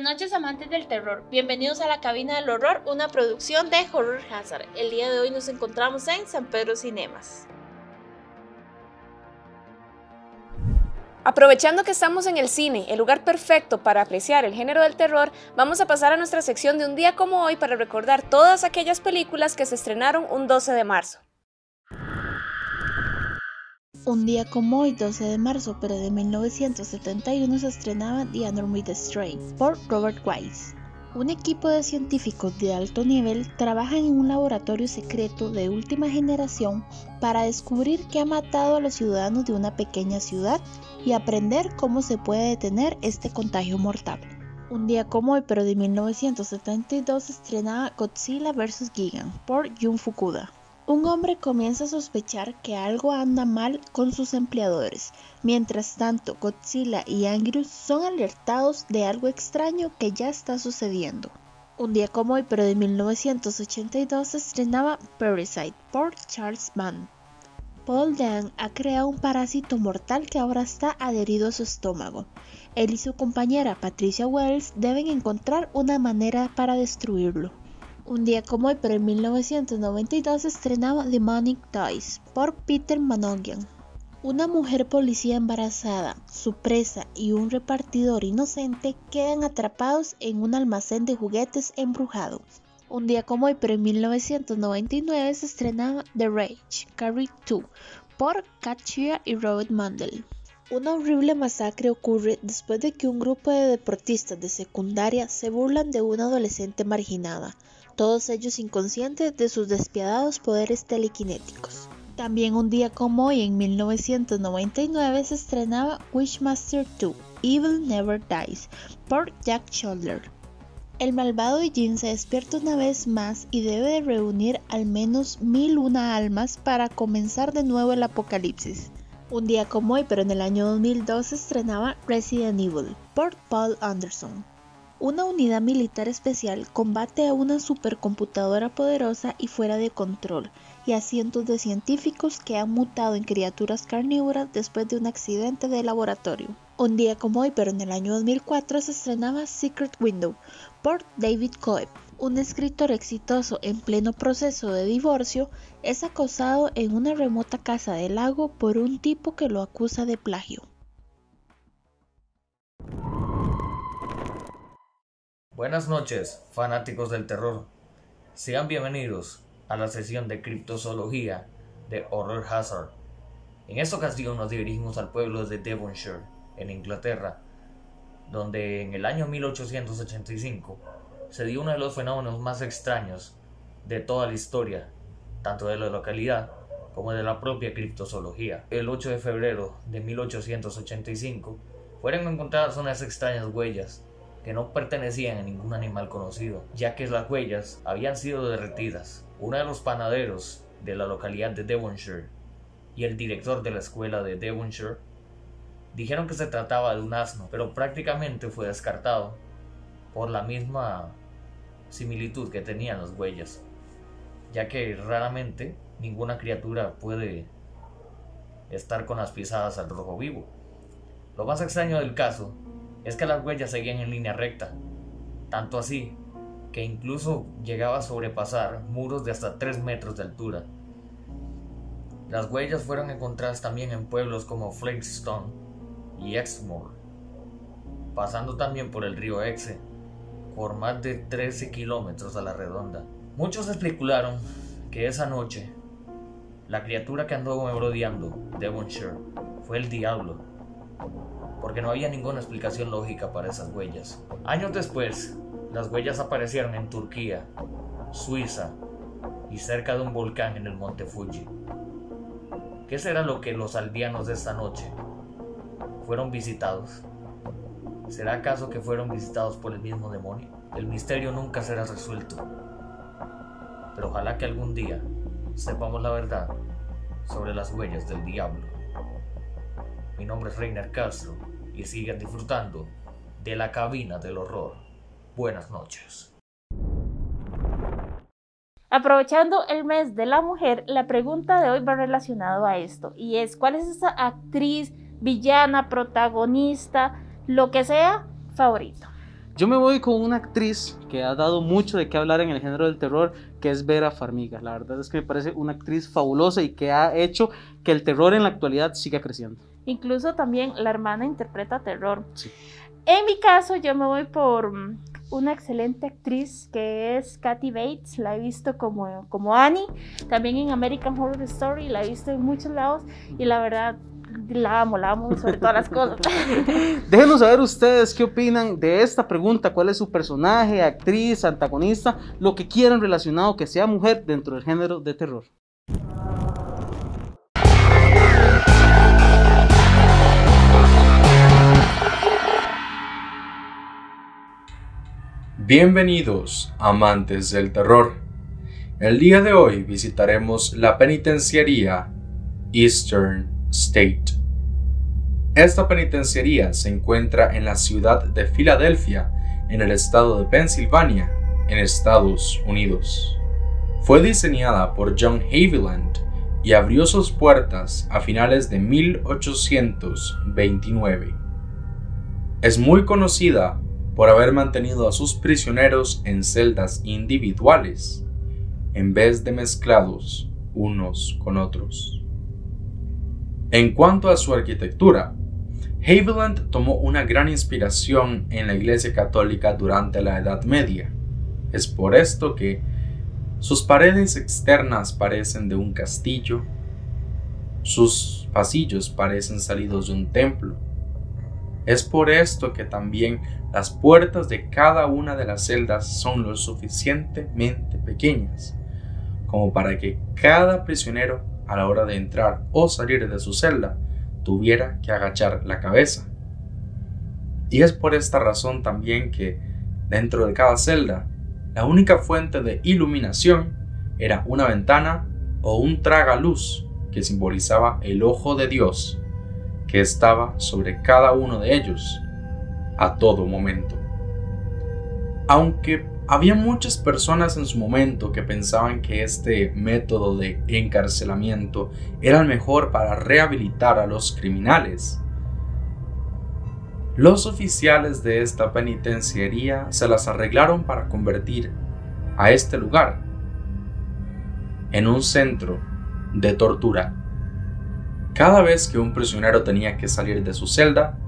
Buenas noches amantes del terror, bienvenidos a la cabina del horror, una producción de Horror Hazard. El día de hoy nos encontramos en San Pedro Cinemas. Aprovechando que estamos en el cine, el lugar perfecto para apreciar el género del terror, vamos a pasar a nuestra sección de un día como hoy para recordar todas aquellas películas que se estrenaron un 12 de marzo. Un día como hoy, 12 de marzo, pero de 1971, se estrenaba The Andromeda Strain por Robert Wise. Un equipo de científicos de alto nivel trabajan en un laboratorio secreto de última generación para descubrir qué ha matado a los ciudadanos de una pequeña ciudad y aprender cómo se puede detener este contagio mortal. Un día como hoy, pero de 1972, se estrenaba Godzilla vs. Gigan por Jun Fukuda. Un hombre comienza a sospechar que algo anda mal con sus empleadores. Mientras tanto, Godzilla y Angrus son alertados de algo extraño que ya está sucediendo. Un día como hoy, pero de 1982, se estrenaba Parasite por Charles Mann. Paul Dang ha creado un parásito mortal que ahora está adherido a su estómago. Él y su compañera Patricia Wells deben encontrar una manera para destruirlo. Un día como hoy, pero en 1992 se estrenaba Demonic Toys por Peter Manongian. Una mujer policía embarazada, su presa y un repartidor inocente quedan atrapados en un almacén de juguetes embrujado. Un día como hoy, pero en 1999 se estrenaba The Rage, Carry 2 por Katya y Robert Mandel. Una horrible masacre ocurre después de que un grupo de deportistas de secundaria se burlan de una adolescente marginada todos ellos inconscientes de sus despiadados poderes telequinéticos. También un día como hoy, en 1999, se estrenaba Wishmaster 2, Evil Never Dies, por Jack Shoulder. El malvado Jin se despierta una vez más y debe de reunir al menos mil una almas para comenzar de nuevo el apocalipsis. Un día como hoy, pero en el año 2002 se estrenaba Resident Evil por Paul Anderson. Una unidad militar especial combate a una supercomputadora poderosa y fuera de control, y a cientos de científicos que han mutado en criaturas carnívoras después de un accidente de laboratorio. Un día como hoy, pero en el año 2004, se estrenaba Secret Window por David Coeb. Un escritor exitoso en pleno proceso de divorcio es acosado en una remota casa del lago por un tipo que lo acusa de plagio. Buenas noches, fanáticos del terror. Sean bienvenidos a la sesión de criptozoología de Horror Hazard. En esta ocasión nos dirigimos al pueblo de Devonshire, en Inglaterra, donde en el año 1885 se dio uno de los fenómenos más extraños de toda la historia, tanto de la localidad como de la propia criptozoología. El 8 de febrero de 1885 fueron encontradas unas extrañas huellas que no pertenecían a ningún animal conocido, ya que las huellas habían sido derretidas. Uno de los panaderos de la localidad de Devonshire y el director de la escuela de Devonshire dijeron que se trataba de un asno, pero prácticamente fue descartado por la misma similitud que tenían las huellas, ya que raramente ninguna criatura puede estar con las pisadas al rojo vivo. Lo más extraño del caso es que las huellas seguían en línea recta, tanto así que incluso llegaba a sobrepasar muros de hasta 3 metros de altura. Las huellas fueron encontradas también en pueblos como Flakestone y Exmoor, pasando también por el río Exe, por más de 13 kilómetros a la redonda. Muchos especularon que esa noche la criatura que andó merodeando Devonshire fue el diablo, porque no había ninguna explicación lógica para esas huellas. Años después, las huellas aparecieron en Turquía, Suiza y cerca de un volcán en el monte Fuji. ¿Qué será lo que los aldeanos de esta noche fueron visitados? ¿Será acaso que fueron visitados por el mismo demonio? El misterio nunca será resuelto. Pero ojalá que algún día sepamos la verdad sobre las huellas del diablo. Mi nombre es Reiner Castro y sigan disfrutando de la cabina del horror. Buenas noches. Aprovechando el mes de la mujer, la pregunta de hoy va relacionado a esto y es ¿cuál es esa actriz, villana, protagonista, lo que sea, favorito? Yo me voy con una actriz que ha dado mucho de qué hablar en el género del terror, que es Vera Farmiga. La verdad es que me parece una actriz fabulosa y que ha hecho que el terror en la actualidad siga creciendo. Incluso también la hermana interpreta terror. En mi caso, yo me voy por mm, una excelente actriz que es Kathy Bates. La he visto como, como Annie. También en American Horror Story. La he visto en muchos lados. Y la verdad, la amo, la amo sobre todas las cosas. Déjenos saber ustedes qué opinan de esta pregunta. ¿Cuál es su personaje, actriz, antagonista? Lo que quieran relacionado que sea mujer dentro del género de terror. Bienvenidos, amantes del terror. El día de hoy visitaremos la penitenciaría Eastern State. Esta penitenciaría se encuentra en la ciudad de Filadelfia, en el estado de Pensilvania, en Estados Unidos. Fue diseñada por John Haviland y abrió sus puertas a finales de 1829. Es muy conocida por haber mantenido a sus prisioneros en celdas individuales, en vez de mezclados unos con otros. En cuanto a su arquitectura, Haviland tomó una gran inspiración en la Iglesia Católica durante la Edad Media. Es por esto que sus paredes externas parecen de un castillo, sus pasillos parecen salidos de un templo. Es por esto que también las puertas de cada una de las celdas son lo suficientemente pequeñas como para que cada prisionero a la hora de entrar o salir de su celda tuviera que agachar la cabeza. Y es por esta razón también que dentro de cada celda la única fuente de iluminación era una ventana o un tragaluz que simbolizaba el ojo de Dios que estaba sobre cada uno de ellos a todo momento. Aunque había muchas personas en su momento que pensaban que este método de encarcelamiento era el mejor para rehabilitar a los criminales. Los oficiales de esta penitenciaría se las arreglaron para convertir a este lugar en un centro de tortura. Cada vez que un prisionero tenía que salir de su celda,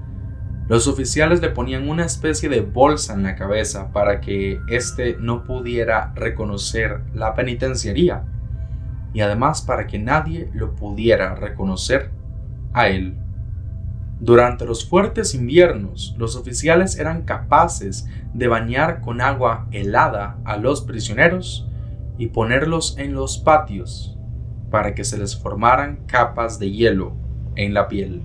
los oficiales le ponían una especie de bolsa en la cabeza para que éste no pudiera reconocer la penitenciaría y además para que nadie lo pudiera reconocer a él. Durante los fuertes inviernos, los oficiales eran capaces de bañar con agua helada a los prisioneros y ponerlos en los patios para que se les formaran capas de hielo en la piel.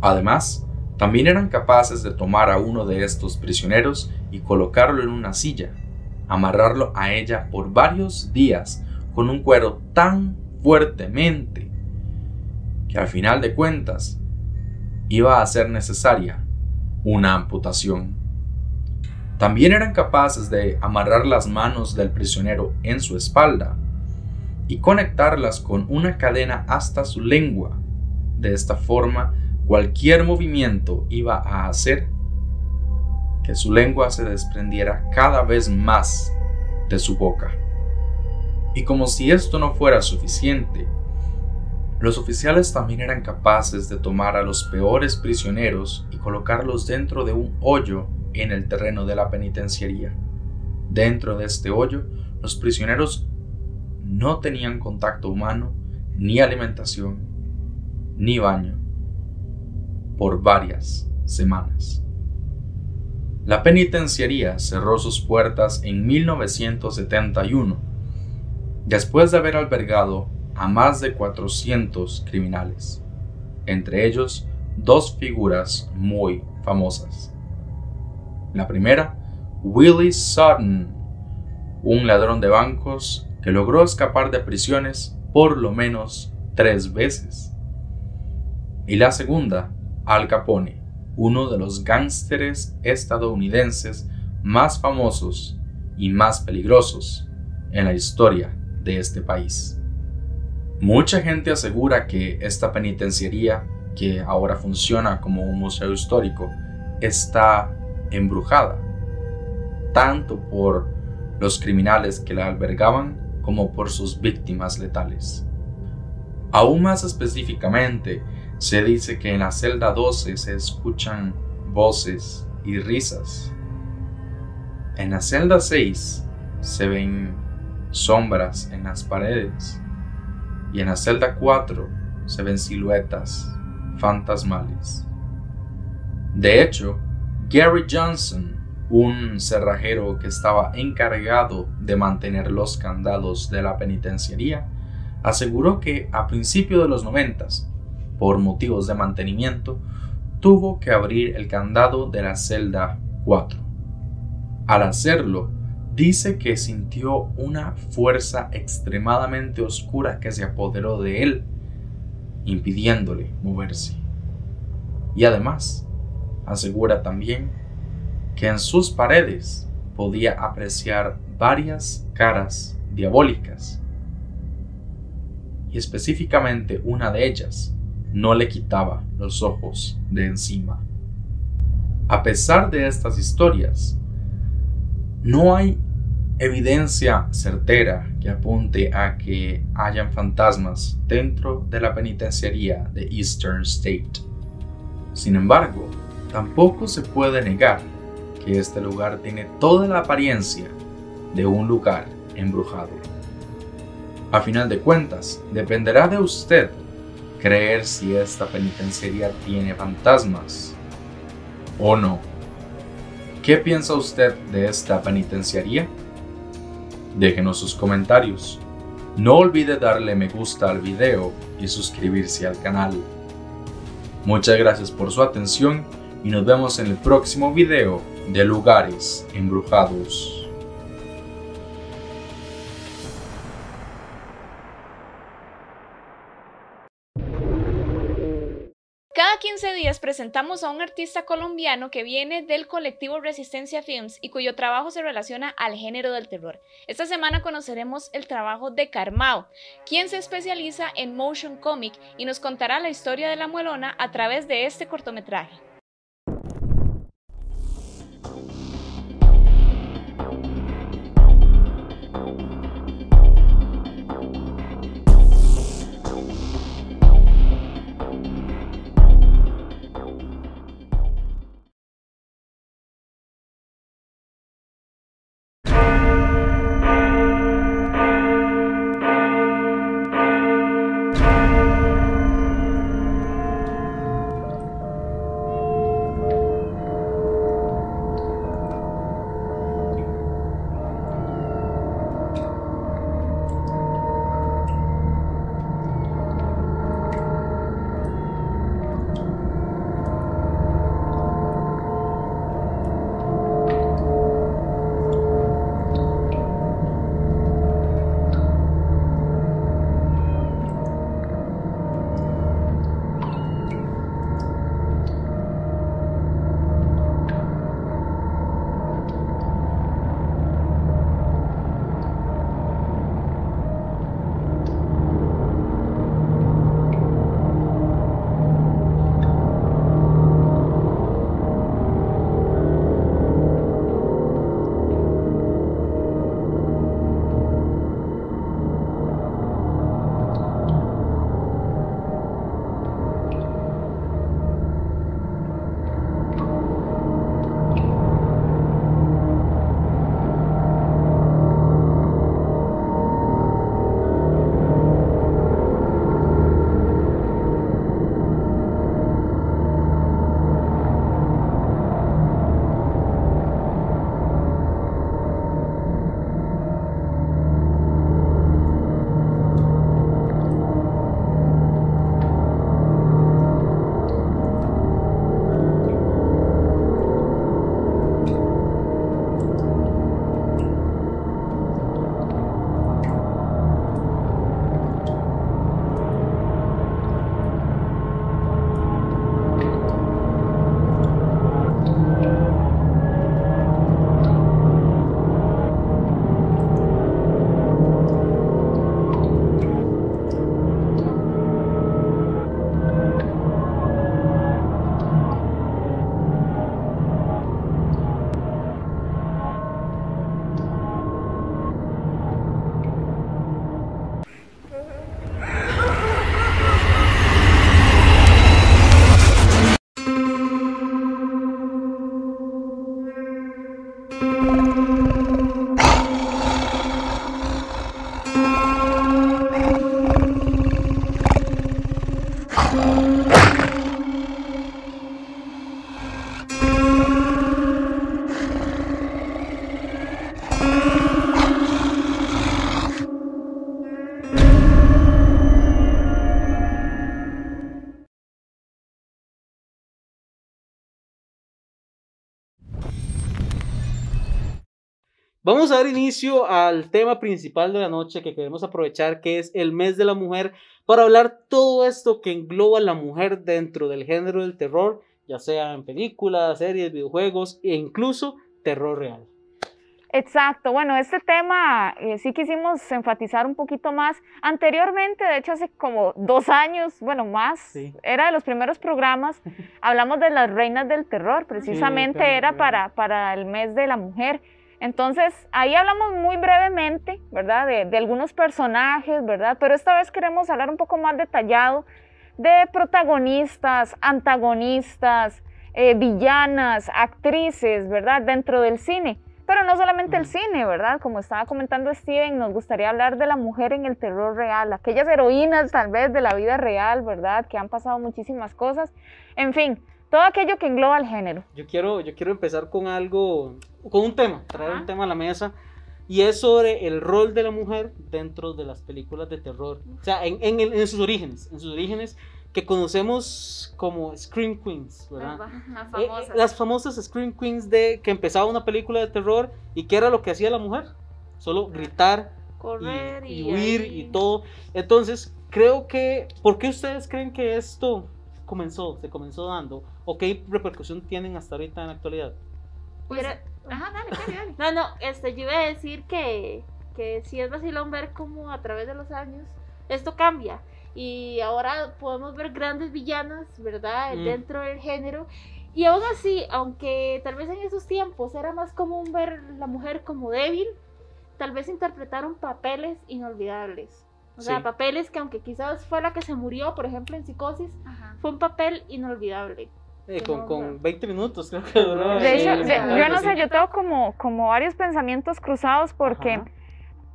Además, también eran capaces de tomar a uno de estos prisioneros y colocarlo en una silla, amarrarlo a ella por varios días con un cuero tan fuertemente que al final de cuentas iba a ser necesaria una amputación. También eran capaces de amarrar las manos del prisionero en su espalda y conectarlas con una cadena hasta su lengua. De esta forma, cualquier movimiento iba a hacer que su lengua se desprendiera cada vez más de su boca. Y como si esto no fuera suficiente, los oficiales también eran capaces de tomar a los peores prisioneros y colocarlos dentro de un hoyo en el terreno de la penitenciaría. Dentro de este hoyo, los prisioneros no tenían contacto humano, ni alimentación, ni baño por varias semanas. La penitenciaría cerró sus puertas en 1971, después de haber albergado a más de 400 criminales, entre ellos dos figuras muy famosas. La primera, Willie Sutton, un ladrón de bancos que logró escapar de prisiones por lo menos tres veces. Y la segunda, al Capone, uno de los gángsteres estadounidenses más famosos y más peligrosos en la historia de este país. Mucha gente asegura que esta penitenciaría, que ahora funciona como un museo histórico, está embrujada. tanto por los criminales que la albergaban como por sus víctimas letales. Aún más específicamente, se dice que en la celda 12 se escuchan voces y risas. En la celda 6 se ven sombras en las paredes y en la celda 4 se ven siluetas fantasmales. De hecho, Gary Johnson, un cerrajero que estaba encargado de mantener los candados de la penitenciaría, aseguró que a principios de los noventas, por motivos de mantenimiento, tuvo que abrir el candado de la celda 4. Al hacerlo, dice que sintió una fuerza extremadamente oscura que se apoderó de él, impidiéndole moverse. Y además, asegura también que en sus paredes podía apreciar varias caras diabólicas. Y específicamente una de ellas no le quitaba los ojos de encima. A pesar de estas historias, no hay evidencia certera que apunte a que hayan fantasmas dentro de la penitenciaría de Eastern State. Sin embargo, tampoco se puede negar que este lugar tiene toda la apariencia de un lugar embrujado. A final de cuentas, dependerá de usted creer si esta penitenciaría tiene fantasmas o no. ¿Qué piensa usted de esta penitenciaría? Déjenos sus comentarios. No olvide darle me gusta al video y suscribirse al canal. Muchas gracias por su atención y nos vemos en el próximo video de lugares embrujados. Cada 15 días presentamos a un artista colombiano que viene del colectivo Resistencia Films y cuyo trabajo se relaciona al género del terror. Esta semana conoceremos el trabajo de Carmao, quien se especializa en motion comic y nos contará la historia de la muelona a través de este cortometraje. Bye. Vamos a dar inicio al tema principal de la noche que queremos aprovechar, que es el mes de la mujer, para hablar todo esto que engloba a la mujer dentro del género del terror, ya sea en películas, series, videojuegos e incluso terror real. Exacto, bueno, este tema eh, sí quisimos enfatizar un poquito más. Anteriormente, de hecho hace como dos años, bueno, más, era de los primeros programas, hablamos de las reinas del terror, precisamente era para, para el mes de la mujer. Entonces, ahí hablamos muy brevemente, ¿verdad? De, de, algunos personajes, ¿verdad? Pero esta vez queremos hablar un poco más detallado de protagonistas, antagonistas, eh, villanas, actrices, ¿verdad? Dentro del cine. Pero no solamente el cine, ¿verdad? Como estaba comentando Steven, nos gustaría hablar de la mujer en el terror real, aquellas heroínas tal vez de la vida real, ¿verdad? Que han pasado muchísimas cosas. En fin, todo aquello que engloba el género. Yo quiero, yo quiero empezar con algo, con un tema, traer un tema a la mesa. Y es sobre el rol de la mujer dentro de las películas de terror. O sea, en, en, en sus orígenes. En sus orígenes que conocemos como Scream Queens, ¿verdad? Las eh, famosas. las famosas Scream Queens de que empezaba una película de terror y que era lo que hacía la mujer, solo gritar, correr y, huir y todo. Entonces, creo que, ¿por qué ustedes creen que esto comenzó, se comenzó dando? ¿O qué repercusión tienen hasta ahorita en la actualidad? Pues, ajá, dale, dale, dale. No, no, este, yo iba a decir que, que si es vacilón ver cómo a través de los años esto cambia y ahora podemos ver grandes villanas, ¿verdad? Mm. Dentro del género. Y aún así, aunque tal vez en esos tiempos era más común ver la mujer como débil, tal vez interpretaron papeles inolvidables. O sea, papeles que aunque quizás fue la que se murió, por ejemplo, en Psicosis, fue un papel inolvidable. Eh, con, con, 20 minutos creo que duró. De hecho, yo no sé, yo tengo como, como varios pensamientos cruzados porque,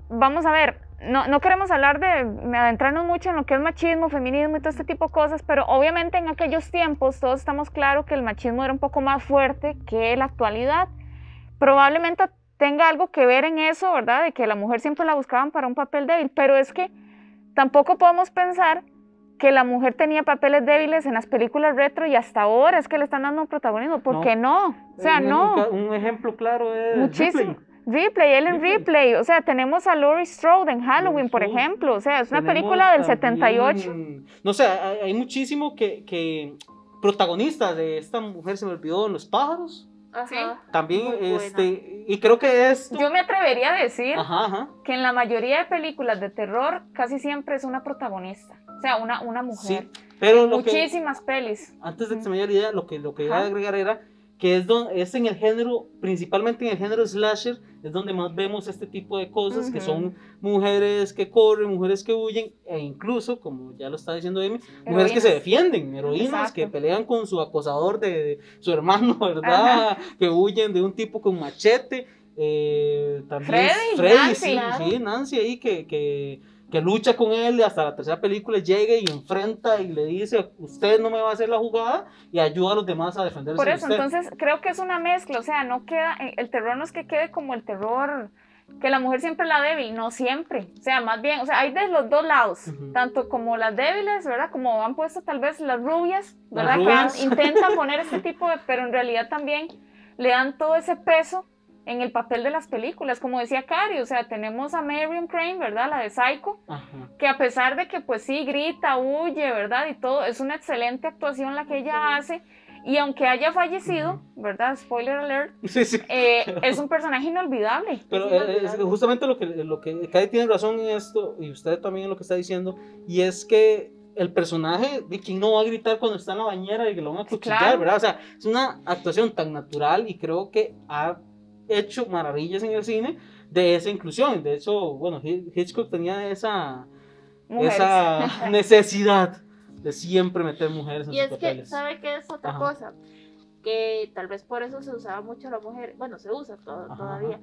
vamos a ver, no, no, queremos hablar de adentrarnos mucho en lo que es machismo, feminismo y todo este tipo de cosas, pero obviamente en aquellos tiempos todos estamos claros que el machismo era un poco más fuerte que la actualidad. Probablemente tenga algo que ver en eso, ¿verdad? De que la mujer siempre la buscaban para un papel débil, pero es que tampoco podemos pensar que la mujer tenía papeles débiles en las películas retro y hasta ahora es que le están dando un protagonismo. ¿Por qué no? O sea, no. Un, ejemplo claro es Muchísimo. Ripley, Ellen Ripley. O sea, tenemos a Laurie Strode en Halloween, por ejemplo. O sea, es una película del 78. No sé, hay, muchísimo que, que protagonistas de esta mujer se me olvidó Los pájaros. Ajá. También, este, y creo que es... Yo me atrevería a decir que en la mayoría de películas de terror casi siempre es una protagonista, o sea, una, una mujer. Sí, pero muchísimas pelis. Antes de que se me diera la idea, lo que, lo que iba a agregar era que es, donde, es en el género, principalmente en el género slasher, es donde más vemos este tipo de cosas, que son mujeres que corren, mujeres que huyen, e incluso, como ya lo está diciendo Amy, mujeres que se defienden, heroínas que pelean con su acosador de, su hermano, ¿verdad? Que huyen de un tipo con machete. Eh, también Freddy, Nancy, sí, Nancy ahí que, que que lucha con él hasta la tercera película llega y enfrenta y le dice, usted no me va a hacer la jugada y ayuda a los demás a defenderse. Por eso, entonces creo que es una mezcla, o sea, no queda, eh, el terror no es que quede como el terror que la mujer siempre es la débil, no siempre, o sea, más bien, o sea, hay de los dos lados, tanto como las débiles, ¿verdad? Como han puesto tal vez las rubias, ¿verdad? Que intentan poner este tipo de, pero en realidad también le dan todo ese peso en el papel de las películas, como decía Cari, o sea, tenemos a Marion Crane, ¿verdad? La de Psycho, que a pesar de que pues sí grita, huye, ¿verdad? Y todo, es una excelente actuación la que ella hace. Y aunque haya fallecido, ¿verdad? Spoiler alert, eh, es un personaje inolvidable. Pero es justamente lo que, lo que Cari tiene razón en esto, y usted también en lo que está diciendo, y es que el personaje, de quien no va a gritar cuando está en la bañera y que lo van a cuchillar, ¿verdad? O sea, es una actuación tan natural y creo que ha hecho maravillas en el cine de esa inclusión. De hecho, bueno, Hitchcock tenía esa, esa necesidad de siempre meter mujeres en y es que, ¿sabe qué es otra cosa? Que tal vez por eso se usaba mucho la mujer, bueno, se usa todavía.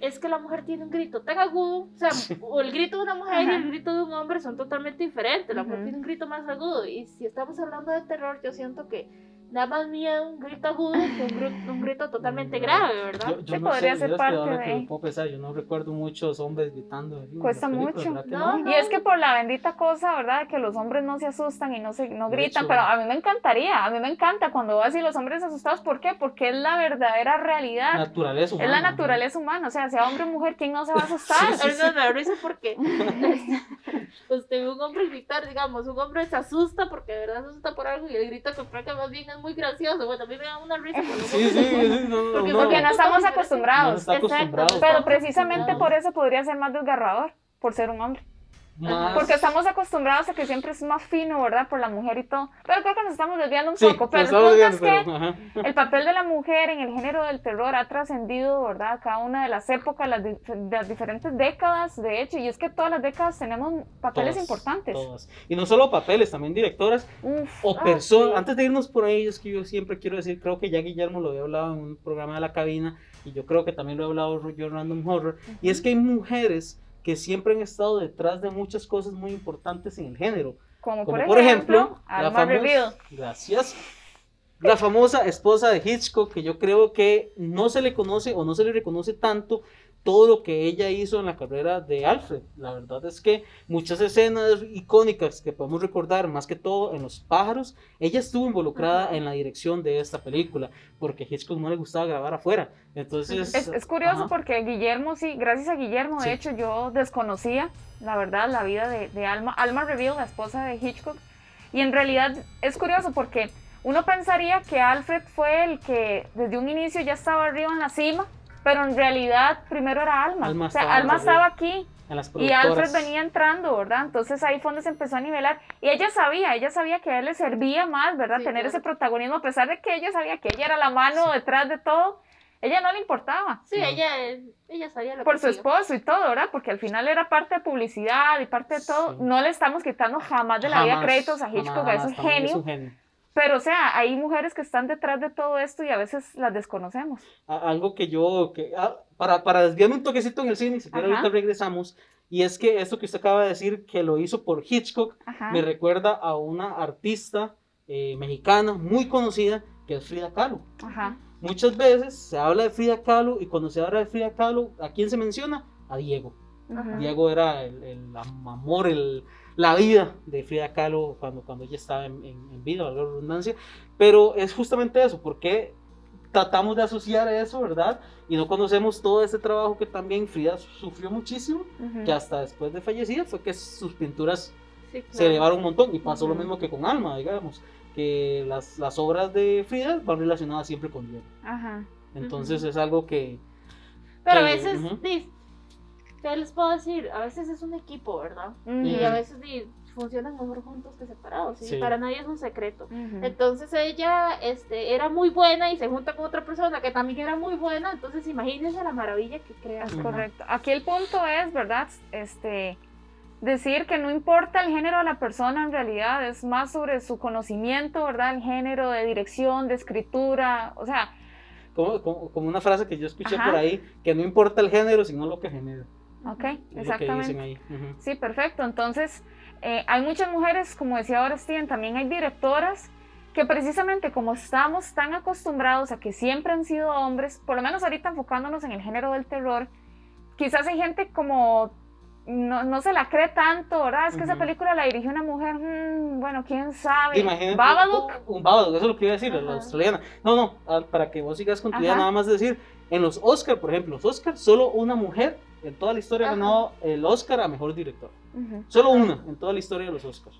Es que la mujer tiene un grito tan agudo, o sea, o el grito de una mujer y el grito de un hombre son totalmente diferentes. La mujer tiene un grito más agudo. Y si estamos hablando de terror, yo siento que da más miedo un grito agudo que un, grito, un grito totalmente grave, ¿verdad? Yo, yo Sí, no podría sé, ser que parte que de- lo puedo pensar, yo no recuerdo muchos hombres gritando. Cuesta mucho. ¿verdad que No, no? Y es que por la bendita cosa, ¿verdad? Que los hombres no se asustan y no se no gritan, hecho- pero a mí me encantaría, a mí me encanta cuando veo así los hombres asustados, ¿por qué? Porque es la verdadera realidad, Naturaleza es la humana. naturaleza humana, o sea, sea hombre o mujer, ¿quién no se va a asustar? A mí me da risa porque usted ve un hombre gritar, digamos, un hombre se asusta porque de verdad se asusta por algo y el grito que más bien es muy gracioso. Bueno, a mí me da una risa. cuando Sí, sí, sí, no, no, Porque- no. Porque no estamos No acostumbrados, está acostumbrado. Exacto. pero precisamente por eso podría ser más desgarrador, por ser un hombre. Más- Porque estamos acostumbrados a que siempre es más fino, ¿verdad? Por la mujer y todo. Pero creo que nos estamos desviando un Sí, poco. Pero el punto es que ajá. el papel de la mujer en el género del terror ha trascendido, ¿verdad? Cada una de las épocas, las, de las diferentes décadas, de hecho. Y es que todas las décadas tenemos papeles Todas, importantes. todas. Y no solo papeles, también directoras Uf, o personas. sí. Antes de irnos por ahí, es que yo siempre quiero decir, creo que ya Guillermo lo había hablado en un programa de la cabina, y yo creo que también lo he hablado yo Random Horror, y es que hay mujeres que siempre han estado detrás de muchas cosas muy importantes en el género. como, Como por, por ejemplo, ejemplo, la famosa, gracias, la famosa esposa de Hitchcock, que yo creo que no se le conoce o no se le reconoce tanto todo lo que ella hizo en la carrera de Alfred. La verdad es que muchas escenas icónicas que podemos recordar, más que todo en Los pájaros, ella estuvo involucrada en la dirección de esta película, porque a Hitchcock no le gustaba grabar afuera. Entonces, Es, es curioso ajá. porque Guillermo, sí, gracias a Guillermo, de Sí. hecho, yo desconocía, la verdad, la vida de, de Alma. Alma Reveal, la esposa de Hitchcock. Y en realidad es curioso porque uno pensaría que Alfred fue el que desde un inicio ya estaba arriba en la cima, pero en realidad primero era Alma. Alma o sea, estaba Alma estaba aquí y Alfred venía entrando, ¿verdad? Entonces ahí fue donde se empezó a nivelar. Y ella sabía, ella sabía que a él le servía más, ¿verdad? Sí, Tener claro. ese protagonismo, a pesar de que ella sabía que ella era la mano detrás de todo, ella no le importaba. Sí, No. ella, ella sabía lo Por que su esposo y todo, ¿verdad? Porque al final era parte de publicidad y parte de todo. Sí. No le estamos quitando jamás de la vida créditos a Hitchcock, jamás, es un también genio. Es un genio. Pero, o sea, hay mujeres que están detrás de todo esto y a veces las desconocemos. algo que yo, que, ah, para, para desviarme un toquecito en el cine, si Ajá. ahorita regresamos, y es que esto que usted acaba de decir, que lo hizo por Hitchcock, Ajá. me recuerda a una artista eh, mexicana muy conocida, que es Frida Kahlo. Ajá. Muchas veces se habla de Frida Kahlo, y cuando se habla de Frida Kahlo, ¿a quién se menciona? A Diego. Ujú. Diego era el, el amor, el, la vida de Frida Kahlo cuando, cuando ella estaba en, en, en vida, valga la redundancia. Pero es justamente eso, porque tratamos de asociar eso, ¿verdad? Y no conocemos todo ese trabajo que también Frida sufrió muchísimo, Ujú. que hasta después de fallecida fue que sus pinturas Sí, se claro. elevaron un montón. Y pasó lo Ujú. mismo que con Alma, digamos, que las, las obras de Frida van relacionadas siempre con Diego. Ajá. Entonces es algo que... Pero a que- veces, ujú. di, ¿qué les puedo decir? A veces es un equipo, ¿verdad? Y a veces funcionan mejor juntos que separados. Y Sí. para nadie es un secreto. Entonces ella este, era muy buena y se junta con otra persona que también era muy buena. Entonces imagínense la maravilla que crea. Es Ujú. correcto. Aquí el punto es, ¿verdad? Este, decir que no importa el género de la persona en realidad, es más sobre su conocimiento, ¿verdad? El género de dirección, de escritura, o sea, Como, como, como una frase que yo escuché Ajá. por ahí, que no importa el género, sino lo que genera. Ok, Es lo que exactamente. dicen ahí. Ujú. Sí, perfecto. Entonces, eh, hay muchas mujeres, como decía ahora Steven, también hay directoras que precisamente como estamos tan acostumbrados a que siempre han sido hombres, por lo menos ahorita enfocándonos en el género del terror, quizás hay gente como no, no se la cree tanto, ¿verdad? Es que esa Ujú. película la dirigió una mujer, mm, bueno, quién sabe. Imagínate. Babadook, Un, un Babadook, eso es lo que iba a decir, la australiana. No, no, ah, para que vos sigas con tu idea, nada más decir, en los Oscar, por ejemplo, los Oscar, solo una mujer en toda la historia Ajá. ganado el Oscar a mejor director. Solo una en toda la historia de los Oscars.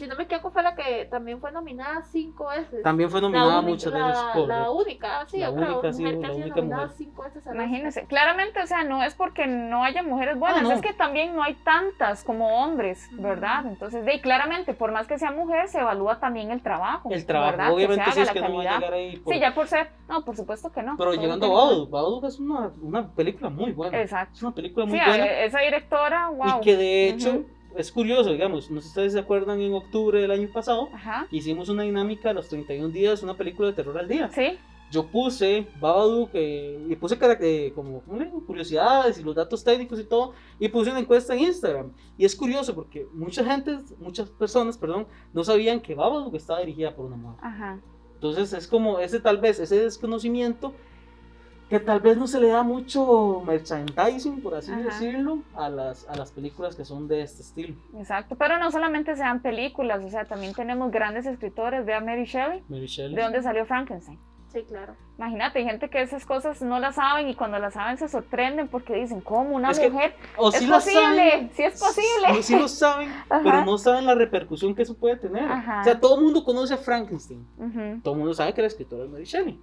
Si no me equivoco, fue la que también fue nominada cinco veces. También fue la nominada muchas la, veces. La correcto. única, sí, La única, sí, mujer que la ha sido única nominada mujer. cinco veces Oscar. Imagínense, claramente, o sea, no es porque no haya mujeres buenas, no. es que también no hay tantas como hombres, ¿verdad? Entonces, de, ahí, claramente, por más que sea mujer, se evalúa también el trabajo. El trabajo, ¿verdad? obviamente, que sí es que la no va a llegar ahí. por- Sí, ya por ser, no, por supuesto que no. Pero llegando a que. Babadook, Babadook es una, una película muy buena. Exacto. Es una película muy Sí, buena. a- esa directora, wow. Y que de hecho. Es curioso, digamos, no sé si ustedes se acuerdan en octubre del año pasado, Ajá. hicimos una dinámica a los 31 días, una película de terror al día. Sí, Yo puse Babadook eh, y puse eh, como ¿cómo le digo? curiosidades y los datos técnicos y todo, y puse una encuesta en Instagram. Y es curioso porque mucha gente, muchas personas, perdón, no sabían que Babadook estaba dirigida por una mujer. ajá. Entonces es como ese tal vez, ese desconocimiento que tal vez no se le da mucho merchandising, por así Ajá. decirlo, a las, a las películas que son de este estilo. Exacto, pero no solamente sean películas, o sea, también tenemos grandes escritores, vea Mary Shelley, Mary Shelley. de dónde salió Frankenstein. Sí, claro. Imagínate, hay gente que esas cosas no las saben y cuando las saben se sorprenden porque dicen, ¿cómo una Es que- mujer? O es sí lo posible, saben, sí es posible. Sí, sí lo saben, Ajá. pero no saben la repercusión que eso puede tener. Ajá. O sea, todo el mundo conoce a Frankenstein. Ujú. Todo el mundo sabe que la escritora es Mary Shelley.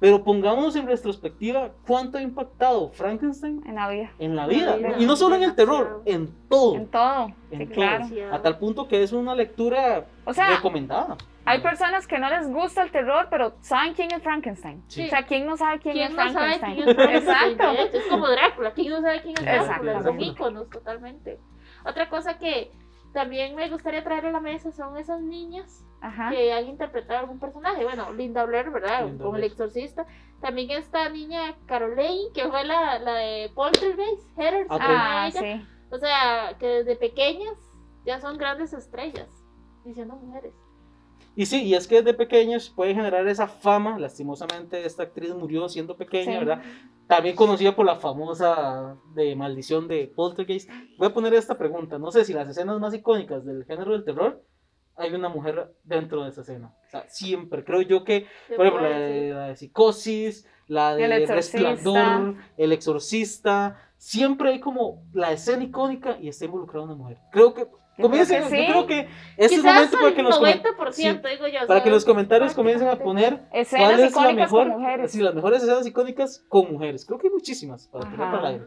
Pero pongámonos en retrospectiva cuánto ha impactado Frankenstein En la vida, en la vida. vida, Y no solo en el terror, en todo. en todo, En sí, todo. claro. A tal punto que es una lectura O sea, recomendada. hay personas que no les gusta el terror, pero saben quién es Frankenstein. Sí. O sea, ¿quién no sabe quién, ¿Quién es no sabe Frankenstein? quién es Frankenstein? Exacto. Es como Drácula, ¿quién no sabe quién es Drácula? Exacto. Son íconos totalmente. Otra cosa que también me gustaría traer a la mesa son esas niñas Ajá. que han interpretado algún personaje. Bueno, Linda Blair, ¿verdad? Linda Con el exorcista. También esta niña Caroline, que fue la, la de Poltergeist, Heather, se Ok. llama Ah, ella. sí. O sea, que desde pequeñas ya son grandes estrellas, diciendo mujeres. Y sí, y es que desde pequeños puede generar esa fama. Lastimosamente, esta actriz murió siendo pequeña, Sí. ¿verdad? También conocida por la famosa de maldición de Poltergeist. Voy a poner esta pregunta. No sé si las escenas más icónicas del género del terror hay una mujer dentro de esa escena. O sea, siempre. Creo yo que, por ejemplo, la de, la de Psicosis, la de El Exorcista. Resplandor, El Exorcista. Siempre hay como la escena icónica y está involucrada una mujer. Creo que. Yo comiencen, creo que yo sí. creo que es el momento para que los comen- 90%, digo yo. para que los comentarios comiencen a poner Escenas cuál es la mejor, sí, las mejores escenas icónicas con mujeres. Creo que hay muchísimas para poner Ajá. para el aire.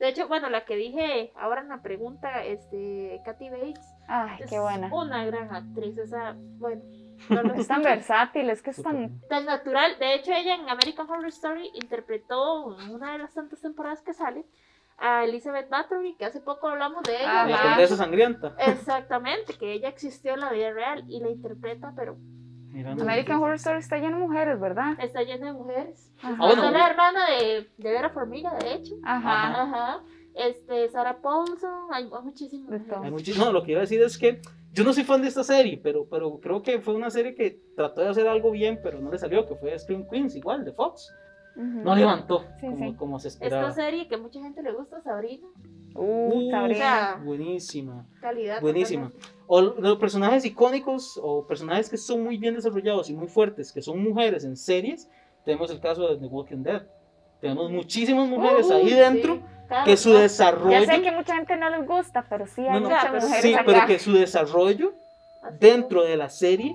De hecho, bueno, la que dije ahora en la pregunta, este, Kathy Bates, Ay, es qué buena. una gran actriz, esa, bueno, no lo Es tan versátil, es que es tan... tan natural. De hecho, ella en American Horror Story interpretó en una de las tantas temporadas que sale a Elizabeth Bathory, que hace poco hablamos de ella. Ajá. La condesa sangrienta. Exactamente, que ella existió en la vida real y la interpreta, pero Mirando- American Horror Story está lleno de mujeres, ¿verdad? está llena de mujeres. Ajá. Ah, bueno. Es la hermana de, de Vera Formiga, de hecho. Ajá. Ajá. Este, Sarah Paulson, hay todo. Hay No, lo que iba a decir es que yo no soy fan de esta serie, pero, pero creo que fue una serie que trató de hacer algo bien, pero no le salió, que fue Scream Queens, igual, de Fox. No levantó Sí, como, sí. como se Esta esperaba. serie que mucha gente le gusta, Sabrina, Uh, Uh, Sabrina. Buenísima, calidad. buenísima. totalmente. O los personajes icónicos o personajes que son muy bien desarrollados y muy fuertes, que son mujeres en series, tenemos el caso de The Walking Dead. Tenemos muchísimas mujeres Uh, ahí sí. dentro Claro, que su desarrollo... Ya sé que mucha gente no les gusta, pero sí hay No, no, muchas pero mujeres Sí, acá. pero que su desarrollo dentro de la serie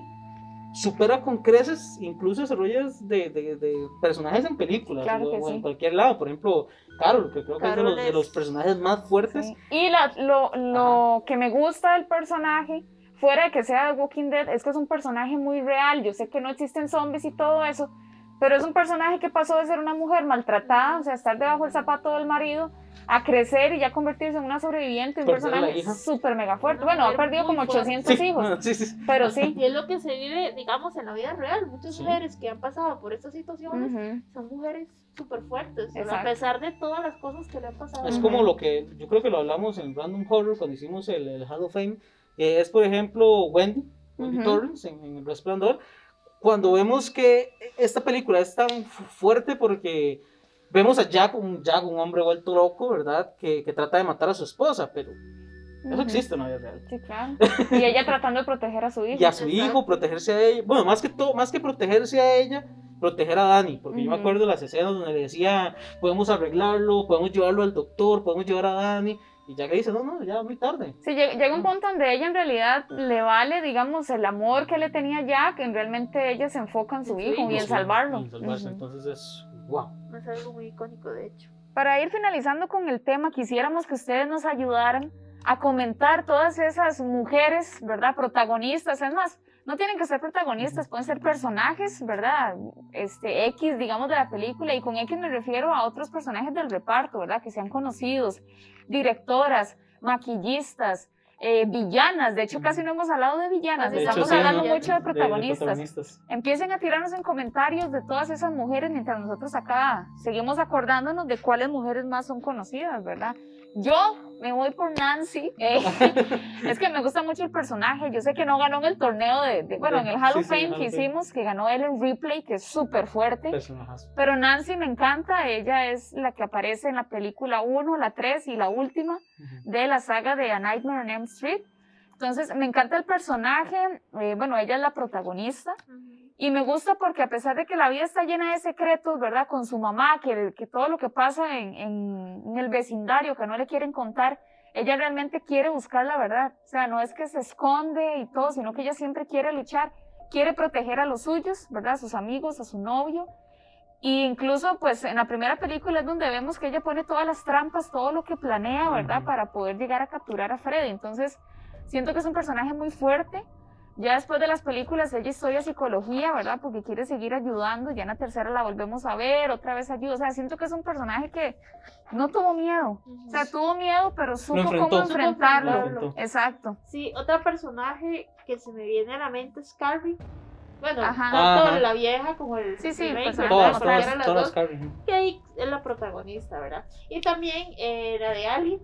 supera con creces incluso desarrollos de, de- de personajes en películas Claro o, en cualquier lado. Por ejemplo, Carol, que creo que es de Carol los, de los personajes más fuertes. Sí. Y la- lo, lo que me gusta del personaje, fuera de que sea de Walking Dead, es que es un personaje muy real. Yo sé que no existen zombies y todo eso, pero es un personaje que pasó de ser una mujer maltratada, o sea, estar debajo del zapato del marido, a crecer y ya convertirse en una sobreviviente, un personaje súper mega fuerte. Una Bueno, ha perdido como fuerte. 800 Sí, hijos, sí, sí. pero sí. Y es lo que se vive, digamos, en la vida real. Muchas Sí. mujeres que han pasado por estas situaciones Ujú. son mujeres súper fuertes, a pesar de todas las cosas que le han pasado. Es como lo que yo creo que lo hablamos en Random Horror cuando hicimos el, el Hall of Fame. que es, por ejemplo, Wendy, Wendy Ujú. Torrance en, en El Resplandor. Cuando vemos que esta película es tan fu- fuerte porque vemos a Jack, un, Jack, un hombre vuelto loco, ¿verdad? Que, que trata de matar a su esposa, pero eso Ujú. existe en la vida real. Sí, claro. Y ella tratando de proteger a su hijo. y a su hijo, protegerse a ella. Bueno, más que todo, más que protegerse a ella, proteger a Dani, porque yo me acuerdo de las escenas donde le decía, podemos arreglarlo, podemos llevarlo al doctor, podemos llevar a Dani, y Jack le dice, no, no, ya muy tarde. Sí, llega, llega un punto donde ella en realidad le vale, digamos, el amor que le tenía Jack, en realmente ella se enfoca en su su hijo hijo. y en Sí, salvarlo. y en salvarse. Ujú. Entonces es, wow. Es algo muy icónico, de hecho. Para ir finalizando con el tema, quisiéramos que ustedes nos ayudaran a comentar todas esas mujeres, ¿verdad? Protagonistas, es más, no tienen que ser protagonistas, pueden ser personajes, ¿verdad? Este, X, digamos, de la película, y con X me refiero a otros personajes del reparto, ¿verdad? Que sean conocidos, directoras, maquillistas, eh, villanas, de hecho casi no hemos hablado de villanas, De estamos hecho, sí, hablando ¿no? mucho de protagonistas. protagonistas. Empiecen a tirarnos en comentarios de todas esas mujeres mientras nosotros acá seguimos acordándonos de cuáles mujeres más son conocidas, ¿verdad? Yo me voy por Nancy. Eh, es que me gusta mucho el personaje. Yo sé que no ganó en el torneo de, de- bueno, en el Hall Sí, of Fame que hicimos, que ganó Ellen Ripley, que es súper fuerte. Personajazo. Pero Nancy me encanta, ella es la que aparece en la película 1, la 3 y la última de la saga de A Nightmare on Elm Street. Entonces, me encanta el personaje, eh, bueno, ella es la protagonista y me gusta porque a pesar de que la vida está llena de secretos, ¿verdad? Con su mamá, que, que todo lo que pasa en, en- en el vecindario que no le quieren contar, ella realmente quiere buscar la verdad. O sea, no es que se esconde y todo, sino que ella siempre quiere luchar, quiere proteger a los suyos, ¿verdad? A sus amigos, a su novio. Y incluso, pues, en la primera película es donde vemos que ella pone todas las trampas, todo lo que planea, ¿verdad? Para poder llegar a capturar a Freddy. Entonces, siento que es un personaje muy fuerte. Ya después de las películas, ella estudia psicología, ¿verdad? Porque quiere seguir ayudando. Ya en la tercera la volvemos a ver, otra vez ayuda. O sea, siento que es un personaje que no tuvo miedo. O sea, tuvo miedo, pero supo enfrentó. cómo enfrentarlo. Exacto. Sí, otro personaje que se me viene a la mente es Carrie. Bueno, Ajá. tanto Ajá. la vieja como el Sí, sí, pues. Todas, todas, de las todas dos, Carrie. que ahí es la protagonista, ¿verdad? Y también eh, la de Alien,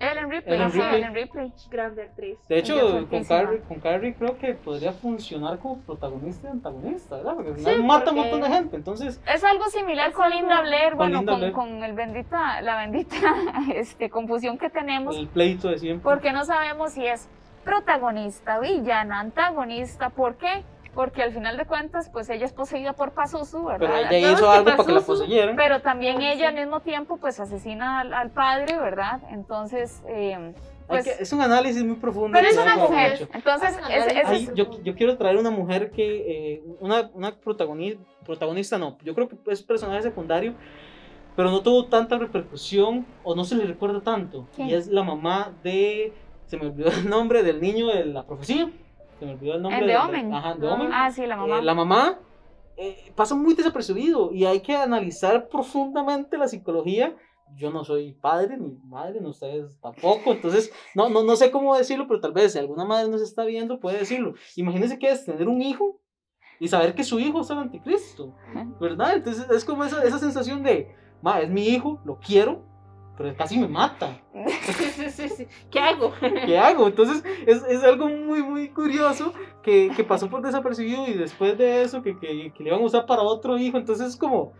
Ellen Ripley. Ellen sí, Ripley. Ellen Ripley. grande actriz. De hecho, con. Carrie, con Carrie creo que podría funcionar como protagonista y antagonista, ¿verdad? Porque Sí, mata a un porque- montón de gente, entonces... Es algo similar Es con Linda Blair, bueno, Linda con, Blair. con el bendita, la bendita este, confusión que tenemos, El pleito de siempre. porque no sabemos si es protagonista, villana, antagonista, ¿por qué? Porque al final de cuentas, pues ella es poseída por Pazuzu, ¿verdad? Pero La- ella no, hizo es que algo para que la Pazuzu- poseyeran. pero también ella al mismo tiempo, pues asesina al, al padre, ¿verdad? Entonces, eh, pues, que- es un análisis muy profundo. pero es una mujer, hecho. entonces, Ah, ese- ese Ay, es- yo, yo quiero traer una mujer que, eh, una, una protagonista, protagonista no, yo creo que es personaje secundario, pero no tuvo tanta repercusión o no se le recuerda tanto. ¿Quién? Y es la mamá de, se me olvidó el nombre del niño de la profecía, se me olvidó el nombre ¿El de del- Omen? Ajá, de Ah. Omen. ah, sí, la mamá. Eh, la mamá eh, pasa muy desapercibido y hay que analizar profundamente la psicología. Yo no soy padre ni madre, no ustedes tampoco, entonces no, no, no sé cómo decirlo, pero tal vez si alguna madre nos está viendo puede decirlo. Imagínense que es tener un hijo y saber que su hijo es el anticristo, ¿verdad? Entonces es como esa, esa sensación de, ma, es mi hijo, lo quiero, pero casi me mata. Sí, sí, sí, sí. ¿Qué hago? ¿qué hago? Entonces es, es algo muy, muy curioso que, que pasó por desapercibido y después de eso que, que, que le iban a usar para otro hijo, entonces es como...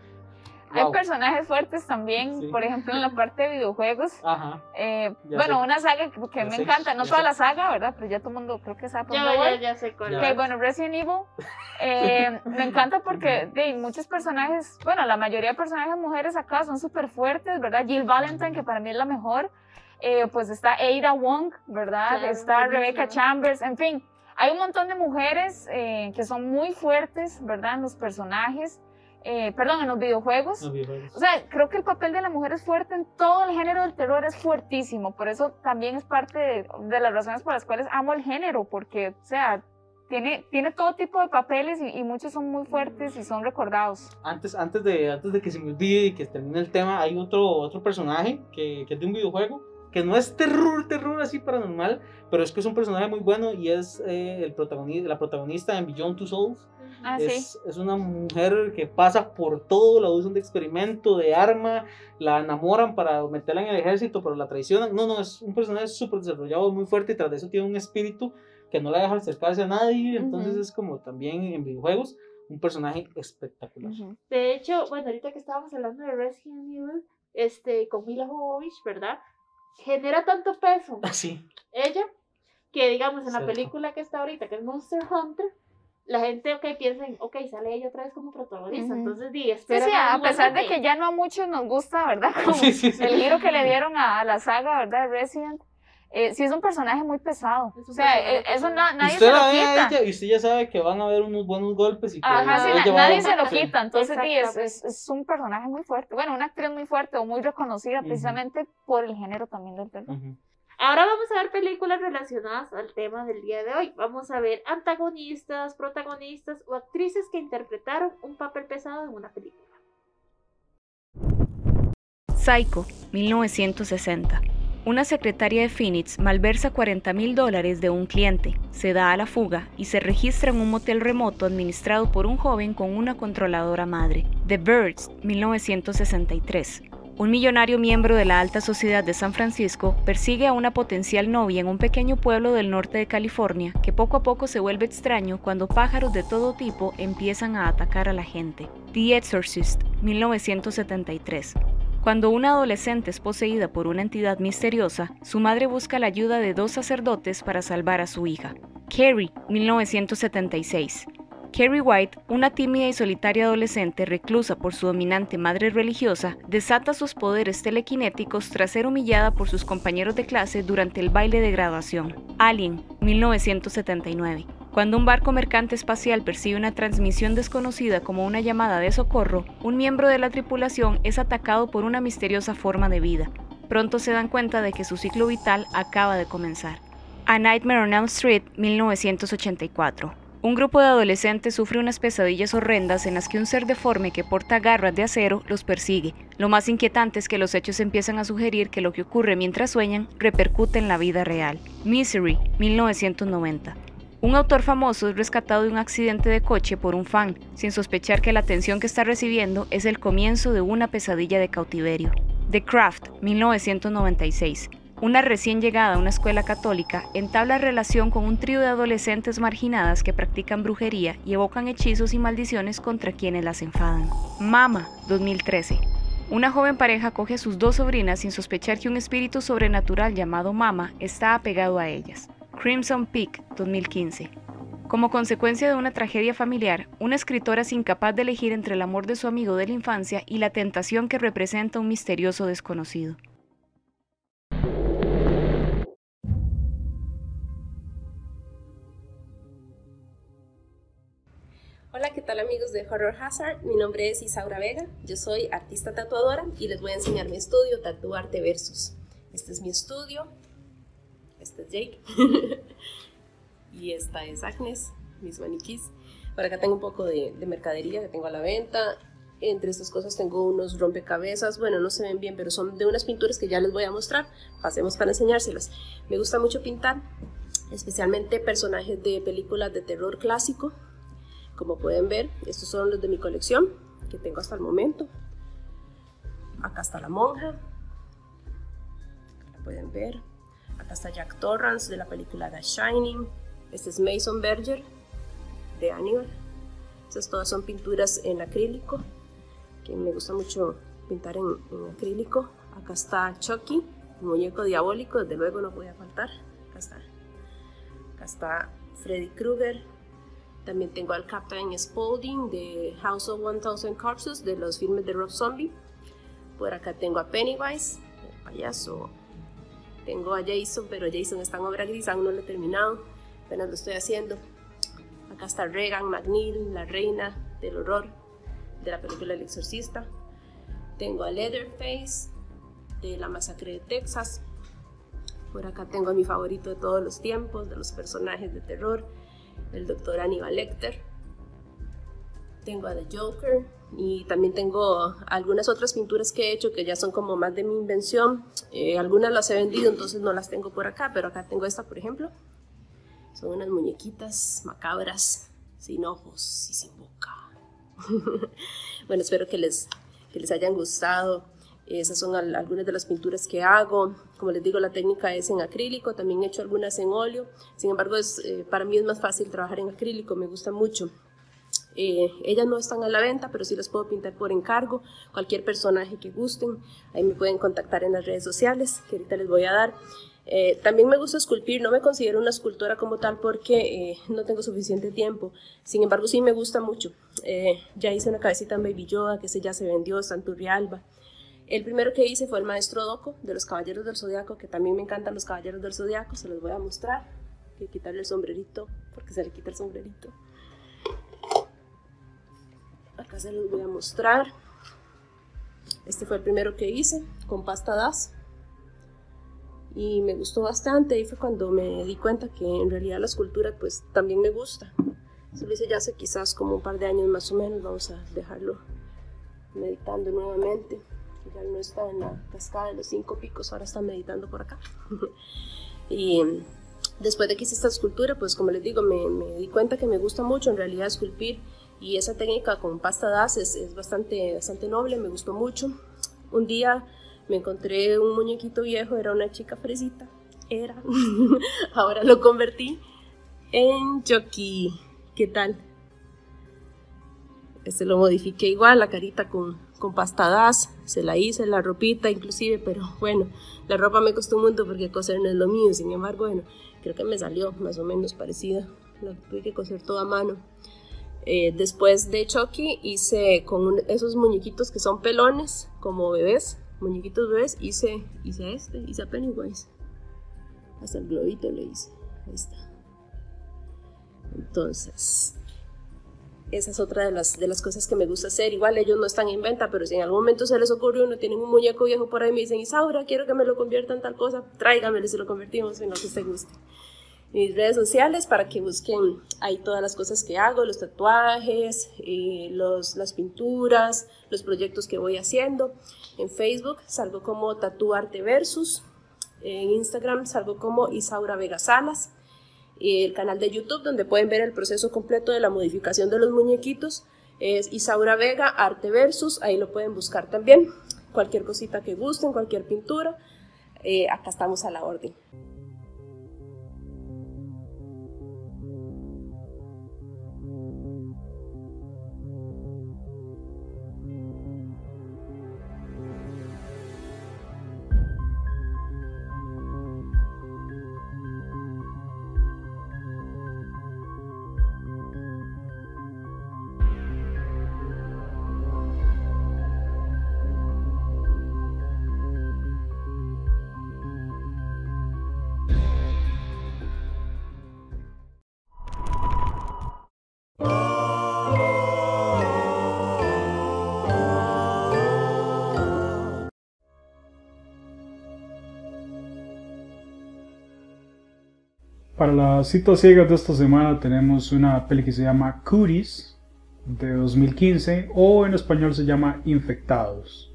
Hay wow. personajes fuertes también, Sí. por ejemplo, en la parte de videojuegos. Ajá. Eh, bueno, sé. una saga que, que Ya me sé, encanta, no ya toda sé. la saga, ¿verdad? Pero ya todo el mundo creo que sabe por Ya, ya, ya sé cuál Ya. Que, bueno, Resident Evil, eh, me encanta porque de muchos personajes, bueno, la mayoría de personajes mujeres acá son súper fuertes, ¿verdad? Jill Valentine, que para mí es la mejor, eh, pues está Ada Wong, ¿verdad? Claro, está. Rebecca Chambers, en fin, hay un montón de mujeres eh, que son muy fuertes, ¿verdad? En los personajes, eh, perdón, en los videojuegos. Los videojuegos. O sea, creo que el papel de la mujer es fuerte en todo el género del terror, es fuertísimo. Por eso también es parte de, de las razones por las cuales amo el género, porque, o sea, tiene, tiene todo tipo de papeles y, y muchos son muy fuertes y son recordados. Antes, antes, de, antes de que se me olvide y que termine el tema, hay otro, otro personaje que, que es de un videojuego, que no es terror, terror así paranormal, pero es que es un personaje muy bueno y es eh, el protagonista, la protagonista en Beyond Two Souls. Ah, sí. es, es una mujer que pasa por todo, la usan de experimento, de arma, la enamoran para meterla en el ejército, pero la traicionan. No, no, es un personaje súper desarrollado, muy fuerte y tras de eso tiene un espíritu que no la deja acercarse a nadie. Entonces Ujú. es como también en videojuegos un personaje espectacular. Ujú. De hecho, bueno, ahorita que estábamos hablando de Resident Evil, este, con Mila Jovovich, ¿verdad? Genera tanto peso Así. ella que, digamos, en la Cierto. película que está ahorita, que es Monster Hunter, la gente, ok, piensa en, ok, sale ella otra vez como protagonista, entonces, di, Sí, espera. sí, a pesar de que ya no a muchos nos gusta, ¿verdad? Como Sí, sí, sí. el giro que le dieron a, a la saga, ¿verdad? De Resident. Eh, sí es un personaje muy pesado. Es O sea, personaje eh, eso na- nadie usted se lo quita. ella y usted ya sabe que van a haber unos buenos golpes y que Ajá, sí, na- nadie se lo quita, entonces sí, es, es, es un personaje muy fuerte, bueno, una actriz muy fuerte o muy reconocida precisamente por el género también del terror. Ujú. Ahora vamos a ver películas relacionadas al tema del día de hoy. Vamos a ver antagonistas, protagonistas o actrices que interpretaron un papel pesado en una película. Psycho, 1960. Una secretaria de Phoenix malversa 40 mil dólares de un cliente, se da a la fuga y se registra en un motel remoto administrado por un joven con una controladora madre. The Birds, 1963. Un millonario miembro de la alta sociedad de San Francisco persigue a una potencial novia en un pequeño pueblo del norte de California que poco a poco se vuelve extraño cuando pájaros de todo tipo empiezan a atacar a la gente. The Exorcist, 1973. Cuando una adolescente es poseída por una entidad misteriosa, su madre busca la ayuda de dos sacerdotes para salvar a su hija. Carrie, 1976. Carrie White, una tímida y solitaria adolescente reclusa por su dominante madre religiosa, desata sus poderes telequinéticos tras ser humillada por sus compañeros de clase durante el baile de graduación. Alien, 1979. Cuando un barco mercante espacial percibe una transmisión desconocida como una llamada de socorro, un miembro de la tripulación es atacado por una misteriosa forma de vida. Pronto se dan cuenta de que su ciclo vital acaba de comenzar. A Nightmare on Elm Street, 1984. Un grupo de adolescentes sufre unas pesadillas horrendas en las que un ser deforme que porta garras de acero los persigue. Lo más inquietante es que los hechos empiezan a sugerir que lo que ocurre mientras sueñan repercute en la vida real. Misery, 1990. Un autor famoso es rescatado de un accidente de coche por un fan, sin sospechar que la atención que está recibiendo es el comienzo de una pesadilla de cautiverio. The Craft, 1996. Una recién llegada a una escuela católica entabla relación con un trío de adolescentes marginadas que practican brujería y evocan hechizos y maldiciones contra quienes las enfadan. Mama, 2013. Una joven pareja coge a sus dos sobrinas sin sospechar que un espíritu sobrenatural llamado Mama está apegado a ellas. Crimson Peak, 2015. Como consecuencia de una tragedia familiar, una escritora es incapaz de elegir entre el amor de su amigo de la infancia y la tentación que representa un misterioso desconocido. Hola, ¿qué tal amigos de Horror Hazard? Mi nombre es Isaura Vega, yo soy artista tatuadora y les voy a enseñar mi estudio Tatuarte Versus. Este es mi estudio, este es Jake y esta es Agnes, mis maniquís. Por acá tengo un poco de, de mercadería que tengo a la venta. Entre estas cosas tengo unos rompecabezas, bueno, no se ven bien, pero son de unas pinturas que ya les voy a mostrar. Pasemos para enseñárselas. Me gusta mucho pintar, especialmente personajes de películas de terror clásico como pueden ver, estos son los de mi colección que tengo hasta el momento. Acá está la monja, pueden ver. Acá está Jack Torrance de la película The Shining. Este es Mason Berger de Hannibal. Estas todas son pinturas en acrílico, que me gusta mucho pintar en, acrílico. Acá está Chucky, muñeco diabólico, desde luego no podía faltar. Acá está. Acá está Freddy Krueger, también tengo al Captain Spaulding de House of 1000 Corpses de los filmes de Rob Zombie. Por acá tengo a Pennywise, el payaso. Tengo a Jason, pero Jason está en obra gris, aún no lo he terminado. Apenas lo estoy haciendo. Acá está Regan McNeil, la reina del horror de la película El Exorcista. Tengo a Leatherface de La Masacre de Texas. Por acá tengo a mi favorito de todos los tiempos, de los personajes de terror, el doctor Aníbal Lecter. Tengo a The Joker y también tengo algunas otras pinturas que he hecho que ya son como más de mi invención. Eh, algunas las he vendido, entonces no las tengo por acá, pero acá tengo esta, por ejemplo. Son unas muñequitas macabras, sin ojos y sin boca. bueno, espero que les, que les hayan gustado. Esas son algunas de las pinturas que hago. Como les digo, la técnica es en acrílico, también he hecho algunas en óleo. Sin embargo, eh, para mí es más fácil trabajar en acrílico, me gusta mucho. Eh, ellas no están a la venta, pero sí las puedo pintar por encargo. Cualquier personaje que gusten, ahí me pueden contactar en las redes sociales, que ahorita les voy a dar. Eh, también me gusta esculpir, no me considero una escultora como tal porque no tengo suficiente tiempo. Sin embargo, sí me gusta mucho. ya hice una cabecita en Baby Yoda, que ese ya se vendió, está en Turrialba. El primero que hice fue el maestro Doco de los Caballeros del Zodiaco, que también me encantan los Caballeros del Zodiaco, se los voy a mostrar. Hay que quitarle el sombrerito, porque se le quita el sombrerito. Acá se los voy a mostrar. Este fue el primero que hice, con pasta DAS. Y me gustó bastante, y fue cuando me di cuenta que en realidad la escultura pues también me gusta. Se lo hice ya hace quizás como un par de años más o menos, vamos a dejarlo meditando nuevamente ya no está en la cascada de los cinco picos, ahora está meditando por acá. y después de que hice esta escultura, pues como les digo, me, di cuenta que me gusta mucho en realidad esculpir y esa técnica con pasta DAS es, es bastante, bastante noble, me gustó mucho. Un día me encontré un muñequito viejo, era una chica fresita, era. Ahora lo convertí en Chucky. ¿Qué tal? Este lo modifiqué igual, la carita con, con pastadas, se la hice, la ropita inclusive, pero bueno, la ropa me costó un mundo porque coser no es lo mío, sin embargo, bueno, creo que me salió más o menos parecida, la tuve que coser toda a mano. Eh, después de Chucky hice con esos muñequitos que son pelones, como bebés, muñequitos bebés, hice, hice este, hice a Pennywise. Hasta el globito le hice. Ahí está. Entonces, esa es otra de las, de las cosas que me gusta hacer. Igual ellos no están en venta, pero si en algún momento se les ocurre uno, tienen un muñeco viejo por ahí y me dicen, Isaura, quiero que me lo convierta en tal cosa, tráigamelo y lo convertimos en lo que usted guste mis redes sociales para que busquen ahí todas las cosas que hago, los tatuajes, eh, los, las pinturas, los proyectos que voy haciendo. En Facebook salgo como Tatuarte Versus, en Instagram salgo como Isaura Vega Salas, el canal de YouTube donde pueden ver el proceso completo de la modificación de los muñequitos es Isaura Vega Arte Versus, ahí lo pueden buscar también. Cualquier cosita que gusten, cualquier pintura, eh, acá estamos a la orden. Para las citas ciegas de esta semana tenemos una peli que se llama Cuties de 2015 o en español se llama Infectados.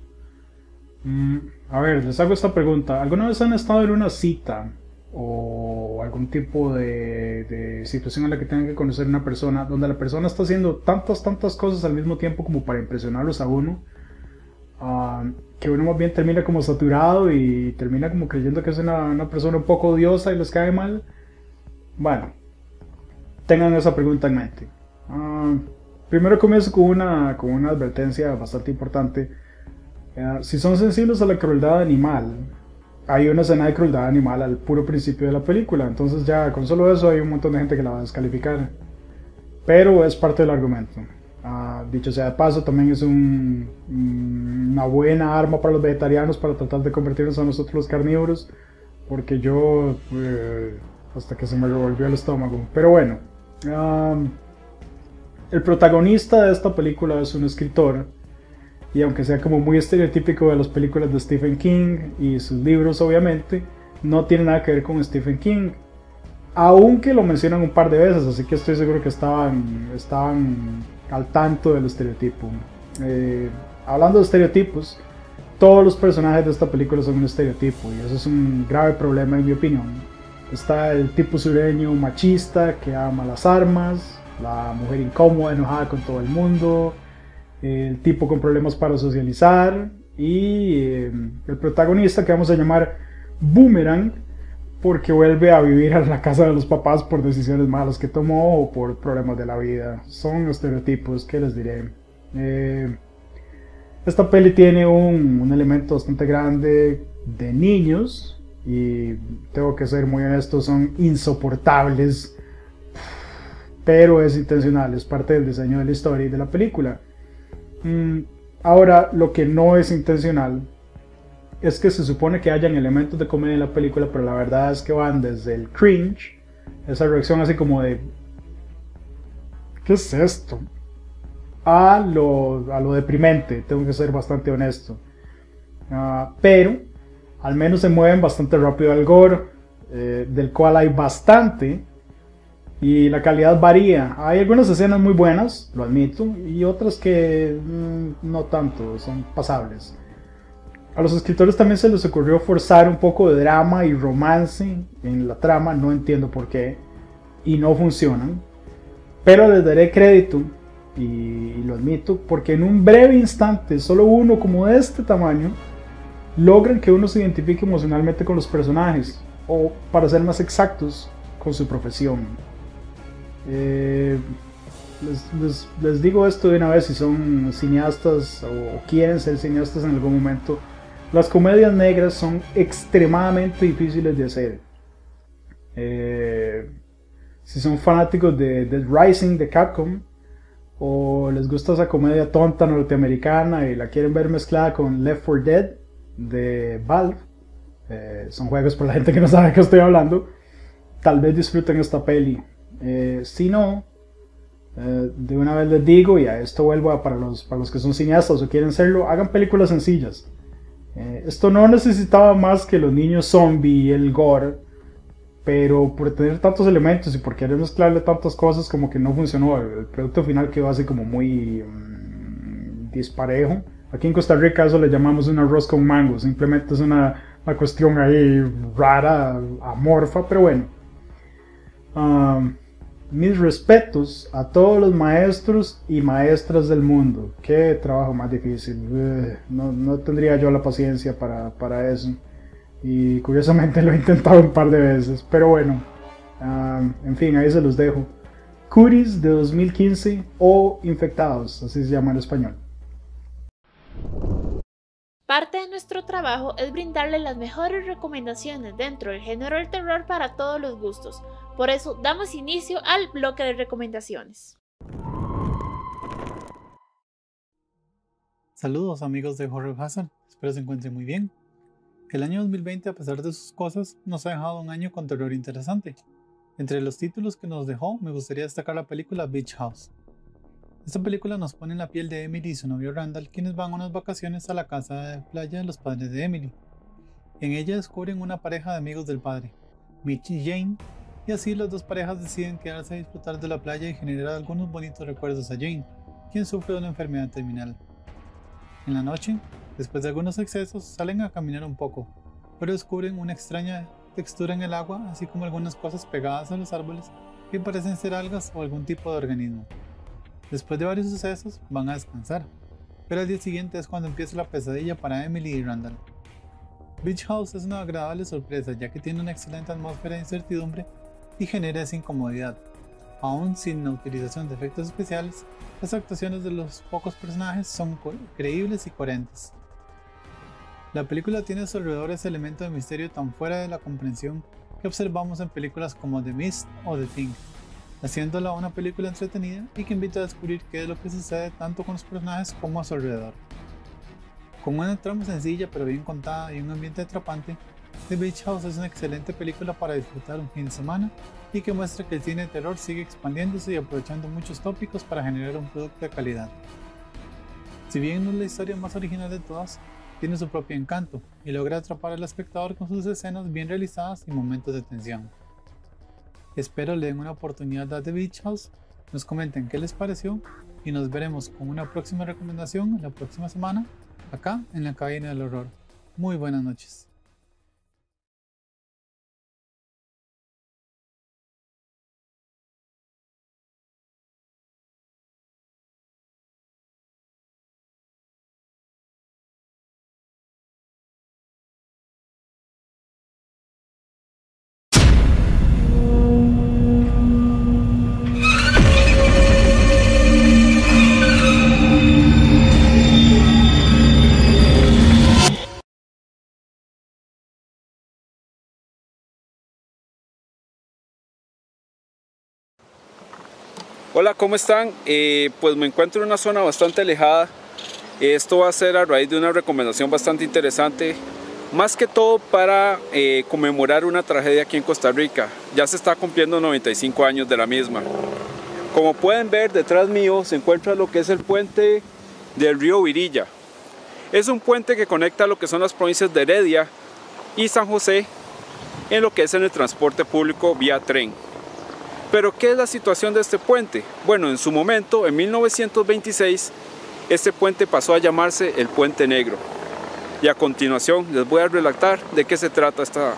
Mm, a ver, les hago esta pregunta. ¿Alguna vez han estado en una cita o algún tipo de, situación en la que tengan que conocer a una persona donde la persona está haciendo tantas, tantas cosas al mismo tiempo como para impresionarlos a uno? Ah, que uno más bien termina como saturado y termina como creyendo que es una, una persona un poco odiosa y les cae mal. Bueno, tengan esa pregunta en mente. Ah, primero comienzo con una, con una advertencia bastante importante. Eh, si son sensibles a la crueldad animal, hay una escena de crueldad animal al puro principio de la película. Entonces ya con solo eso hay un montón de gente que la va a descalificar. Pero es parte del argumento. Ah, dicho sea de paso, también es un, una buena arma para los vegetarianos para tratar de convertirnos a nosotros los carnívoros. Porque yo... Eh, hasta que se me revolvió el estómago. Pero bueno, el protagonista de esta película es un escritor. Y aunque sea como muy estereotípico de las películas de Stephen King y sus libros, obviamente, no tiene nada que ver con Stephen King. Aunque lo mencionan un par de veces, así que estoy seguro que estaban, estaban al tanto del estereotipo. Eh, hablando de estereotipos, todos los personajes de esta película son un estereotipo y eso es un grave problema en mi opinión Está el tipo sureño machista que ama las armas, la mujer incómoda, enojada con todo el mundo, el tipo con problemas para socializar y eh, el protagonista que vamos a llamar Boomerang porque vuelve a vivir a la casa de los papás por decisiones malas que tomó o por problemas de la vida. Son estereotipos, que les diré? Eh, esta peli tiene un, un elemento bastante grande de niños, y tengo que ser muy honesto, son insoportables, pero es intencional, es parte del diseño de la historia y de la película. Mm, ahora, lo que no es intencional es que se supone que hayan elementos de comedia en la película, pero la verdad es que van desde el cringe, esa reacción así como de, ¿qué es esto? A lo, a lo deprimente, tengo que ser bastante honesto. Ah, pero al menos se mueven bastante rápido al gore, eh, del cual hay bastante y la calidad varía. Hay algunas escenas muy buenas, lo admito, y otras que mm, no tanto, son pasables. A los escritores también se les ocurrió forzar un poco de drama y romance en la trama, no entiendo por qué, y no funcionan. Pero les daré crédito y, lo admito, porque en un breve instante, solo uno como de este tamaño, logran que uno se identifique emocionalmente con los personajes, o para ser más exactos, con su profesión. Eh, les, digo esto de una vez si son cineastas o quieren ser cineastas en algún momento. Las comedias negras son extremadamente difíciles de hacer. Eh, si son fanáticos de The Rising de Capcom o les gusta esa comedia tonta norteamericana y la quieren ver mezclada con Left 4 Dead de Valve, eh, son juegos para la gente que no sabe de qué estoy hablando, tal vez disfruten esta peli. Eh, si no, eh, de una vez les digo, y a esto vuelvo para, los, para los que son cineastas o quieren serlo, hagan películas sencillas. esto no necesitaba más que los niños zombie y el gore pero por tener tantos elementos y por querer mezclarle tantas cosas como que no funcionó. El, producto final quedó así como muy mm, disparejo. Aquí en Costa Rica eso le llamamos un arroz con mango, simplemente es una, una cuestión ahí rara, amorfa, pero bueno. mis respetos a todos los maestros y maestras del mundo. Qué trabajo más difícil. no, no, tendría yo la paciencia para, para eso. Y curiosamente lo he intentado un par de veces. Pero bueno, en fin, ahí se los dejo. Curis de 2015 o Infectados, así se llama en español. Parte de nuestro trabajo es brindarle las mejores recomendaciones dentro del género del terror para todos los gustos. Por eso damos inicio al bloque de recomendaciones. Saludos amigos de Horror Hazard, espero se encuentren muy bien. El año 2020, a pesar de sus cosas, nos ha dejado un año con terror interesante. Entre los títulos que nos dejó, me gustaría destacar la película Beach House. Esta película nos pone en la piel de Emily y su novio Randall, quienes van unas vacaciones a la casa de playa de los padres de Emily. En ella descubren una pareja de amigos del padre, Mitch y Jane, y así las dos parejas deciden quedarse a disfrutar de la playa y generar algunos bonitos recuerdos a Jane, quien sufre de una enfermedad terminal. En la noche, Después de algunos excesos, salen a caminar un poco, pero descubren una extraña textura en el agua, así como algunas cosas pegadas a los árboles que parecen ser algas o algún tipo de organismo. Después de varios sucesos, van a descansar, pero al día siguiente es cuando empieza la pesadilla para Emily y Randall. Beach House es una agradable sorpresa ya que tiene una excelente atmósfera de incertidumbre y genera esa incomodidad. Aún sin la utilización de efectos especiales, las actuaciones de los pocos personajes son creíbles y coherentes. La película tiene a su alrededor ese elemento de misterio tan fuera de la comprensión que observamos en películas como The Mist o The Thing, haciéndola una película entretenida y que invita a descubrir qué es lo que sucede tanto con los personajes como a su alrededor. Con una trama sencilla pero bien contada y un ambiente atrapante, The Beach House es una excelente película para disfrutar un fin de semana y que muestra que el cine de terror sigue expandiéndose y aprovechando muchos tópicos para generar un producto de calidad. Si bien no es la historia más original de todas, tiene su propio encanto y logra atrapar al espectador con sus escenas bien realizadas y momentos de tensión. Espero le den una oportunidad a The Beach House, nos comenten qué les pareció y nos veremos con una próxima recomendación la próxima semana acá en la cabina del horror. Muy buenas noches. Hola, ¿cómo están? Eh, pues me encuentro en una zona bastante alejada. Esto va a ser a raíz de una recomendación bastante interesante, más que todo para eh, conmemorar una tragedia aquí en Costa Rica. Ya se está cumpliendo 95 años de la misma. Como pueden ver, detrás mío se encuentra lo que es el puente del río Virilla. Es un puente que conecta lo que son las provincias de Heredia y San José en lo que es en el transporte público vía tren. Pero ¿qué es la situación de este puente? Bueno, en su momento, en 1926, este puente pasó a llamarse el Puente Negro. Y a continuación les voy a relatar de qué se trata esta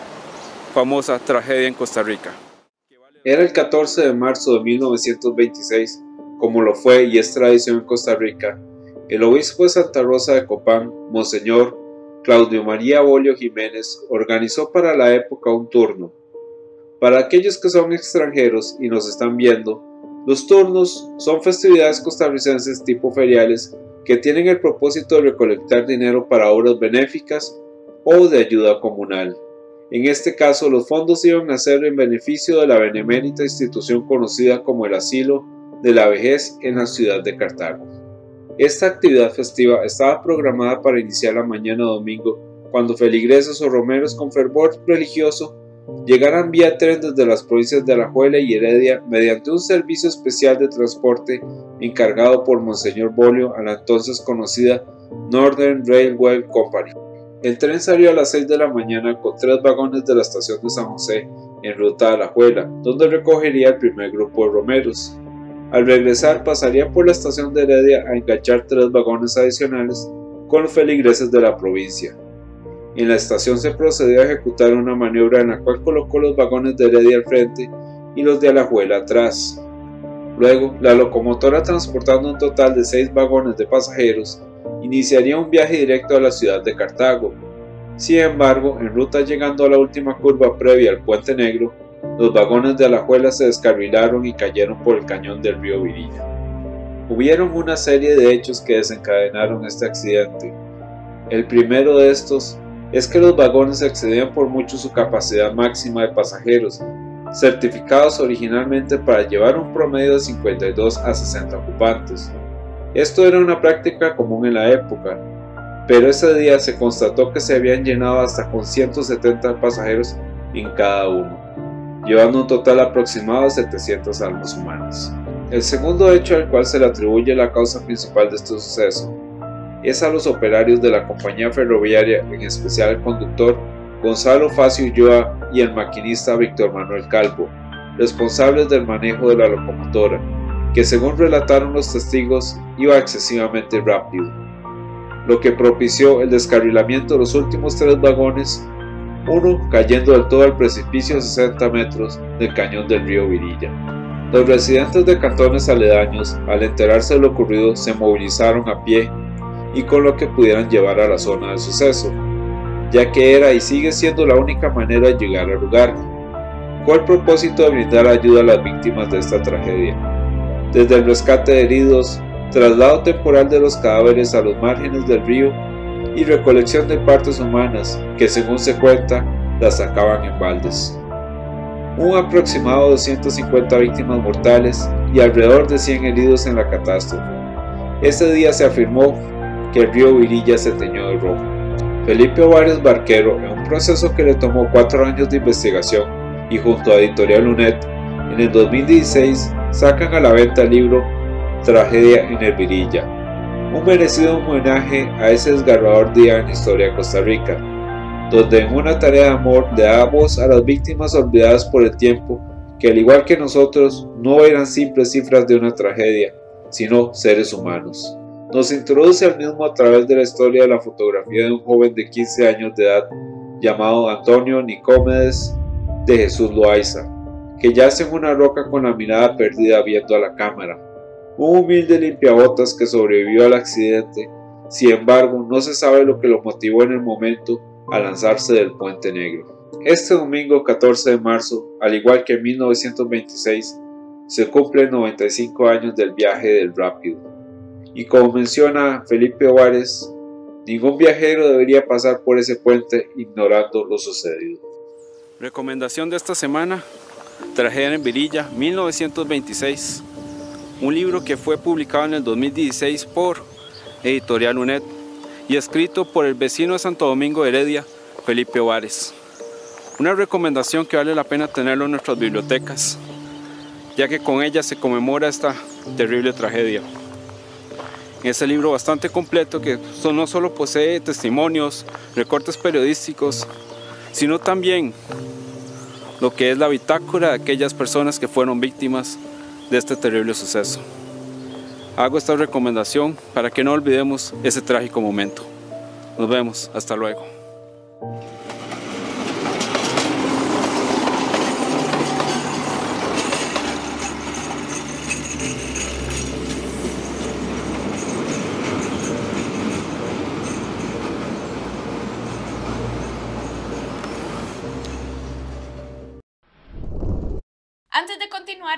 famosa tragedia en Costa Rica. Era el 14 de marzo de 1926, como lo fue y es tradición en Costa Rica, el obispo de Santa Rosa de Copán, Monseñor Claudio María Bolio Jiménez, organizó para la época un turno. Para aquellos que son extranjeros y nos están viendo, los turnos son festividades costarricenses tipo feriales que tienen el propósito de recolectar dinero para obras benéficas o de ayuda comunal. En este caso, los fondos iban a ser en beneficio de la benemérita institución conocida como el Asilo de la Vejez en la ciudad de Cartago. Esta actividad festiva estaba programada para iniciar la mañana domingo, cuando feligreses o romeros con fervor religioso llegaran vía tren desde las provincias de Alajuela y Heredia mediante un servicio especial de transporte encargado por Monseñor Bolio a la entonces conocida Northern Railway Company. El tren salió a las 6 de la mañana con tres vagones de la estación de San José en ruta a Alajuela, donde recogería el primer grupo de romeros. Al regresar pasaría por la estación de Heredia a enganchar tres vagones adicionales con los feligreses de la provincia. En la estación se procedió a ejecutar una maniobra en la cual colocó los vagones de Heredia al frente y los de Alajuela atrás. Luego, la locomotora transportando un total de seis vagones de pasajeros iniciaría un viaje directo a la ciudad de Cartago. Sin embargo, en ruta llegando a la última curva previa al Puente Negro, los vagones de Alajuela se descarrilaron y cayeron por el cañón del río Virilla. Hubieron una serie de hechos que desencadenaron este accidente. El primero de estos es que los vagones excedían por mucho su capacidad máxima de pasajeros, certificados originalmente para llevar un promedio de 52 a 60 ocupantes. Esto era una práctica común en la época, pero ese día se constató que se habían llenado hasta con 170 pasajeros en cada uno, llevando un total aproximado de 700 almas humanas. El segundo hecho al cual se le atribuye la causa principal de este suceso es a los operarios de la compañía ferroviaria, en especial el conductor Gonzalo Facio Ulloa y el maquinista Víctor Manuel Calvo, responsables del manejo de la locomotora, que según relataron los testigos iba excesivamente rápido, lo que propició el descarrilamiento de los últimos tres vagones, uno cayendo del todo al precipicio a 60 metros del cañón del río Virilla. Los residentes de cantones aledaños, al enterarse de lo ocurrido, se movilizaron a pie y con lo que pudieran llevar a la zona del suceso, ya que era y sigue siendo la única manera de llegar al lugar, con el propósito de brindar ayuda a las víctimas de esta tragedia desde el rescate de heridos, traslado temporal de los cadáveres a los márgenes del río y recolección de partes humanas que según se cuenta las sacaban en baldes. Un aproximado de 150 víctimas mortales y alrededor de 100 heridos en la catástrofe. Ese día se afirmó que el río Virilla se teñó de rojo. Felipe Ovares Barquero, en un proceso que le tomó cuatro años de investigación y junto a Editorial UNED, en el 2016 sacan a la venta el libro Tragedia en el Virilla, un merecido homenaje a ese desgarrador día en la historia de Costa Rica, donde en una tarea de amor le da voz a las víctimas olvidadas por el tiempo que al igual que nosotros no eran simples cifras de una tragedia, sino seres humanos. Nos introduce al mismo a través de la historia de la fotografía de un joven de 15 años de edad llamado Antonio Nicómedes de Jesús Loaiza, que yace en una roca con la mirada perdida viendo a la cámara. Un humilde limpiabotas que sobrevivió al accidente, sin embargo, no se sabe lo que lo motivó en el momento a lanzarse del Puente Negro. Este domingo 14 de marzo, al igual que en 1926, se cumplen 95 años del viaje del Rápido. Y como menciona Felipe Ovares, ningún viajero debería pasar por ese puente ignorando lo sucedido. Recomendación de esta semana, Tragedia en Virilla, 1926, un libro que fue publicado en el 2016 por Editorial UNED y escrito por el vecino de Santo Domingo Heredia, Felipe Ovares. Una recomendación que vale la pena tenerlo en nuestras bibliotecas, ya que con ella se conmemora esta terrible tragedia. En este libro bastante completo que no solo posee testimonios, recortes periodísticos, sino también lo que es la bitácora de aquellas personas que fueron víctimas de este terrible suceso. Hago esta recomendación para que no olvidemos ese trágico momento. Nos vemos, hasta luego. Antes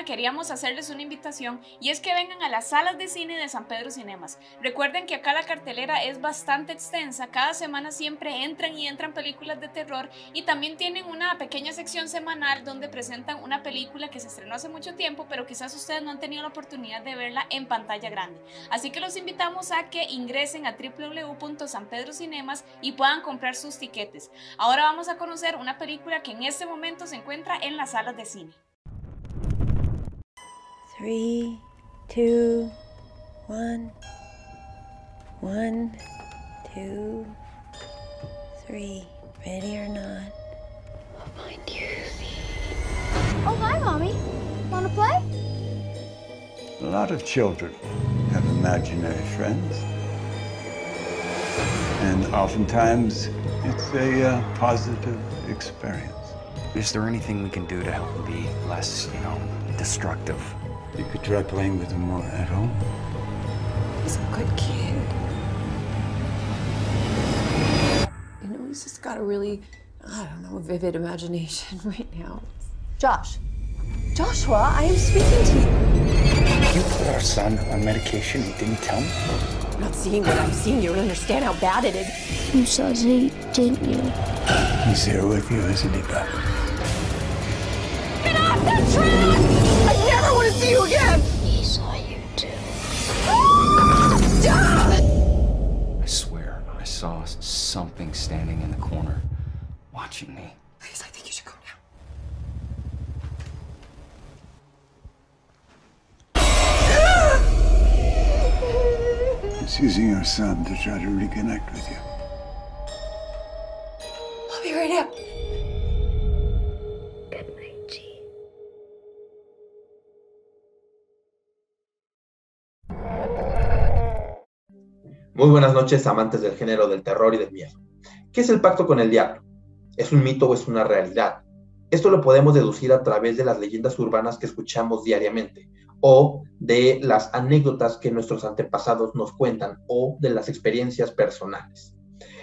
queríamos hacerles una invitación y es que vengan a las salas de cine de San Pedro Cinemas. Recuerden que acá la cartelera es bastante extensa, cada semana siempre entran y entran películas de terror y también tienen una pequeña sección semanal donde presentan una película que se estrenó hace mucho tiempo, pero quizás ustedes no han tenido la oportunidad de verla en pantalla grande. Así que los invitamos a que ingresen a www.sanpedrocinemas y puedan comprar sus tiquetes. Ahora vamos a conocer una película que en este momento se encuentra en las salas de cine. Three, two, one, one, two, three. Ready or not? I'll find you. Oh, hi, Mommy. Wanna play? A lot of children have imaginary friends. And oftentimes, it's a uh, positive experience. Is there anything we can do to help him be less, you know, destructive? You could try playing with him more at home. He's a good kid. You know, he's just got a really, I don't know, vivid imagination right now. Josh. Joshua, I am speaking to you. You put our son on medication and didn't tell me? I'm not seeing what I'm seeing. You don't understand how bad it is. You saw Zeke, didn't you? He's here with you, isn't he, Beth? Get off the track! You again! He saw you too. I swear, I saw something standing in the corner, watching me. Please, I think you should go now. He's using your son to try to reconnect with you. Muy buenas noches, amantes del género del terror y del miedo. ¿Qué es el pacto con el diablo? ¿Es un mito o es una realidad? Esto lo podemos deducir a través de las leyendas urbanas que escuchamos diariamente, o de las anécdotas que nuestros antepasados nos cuentan, o de las experiencias personales.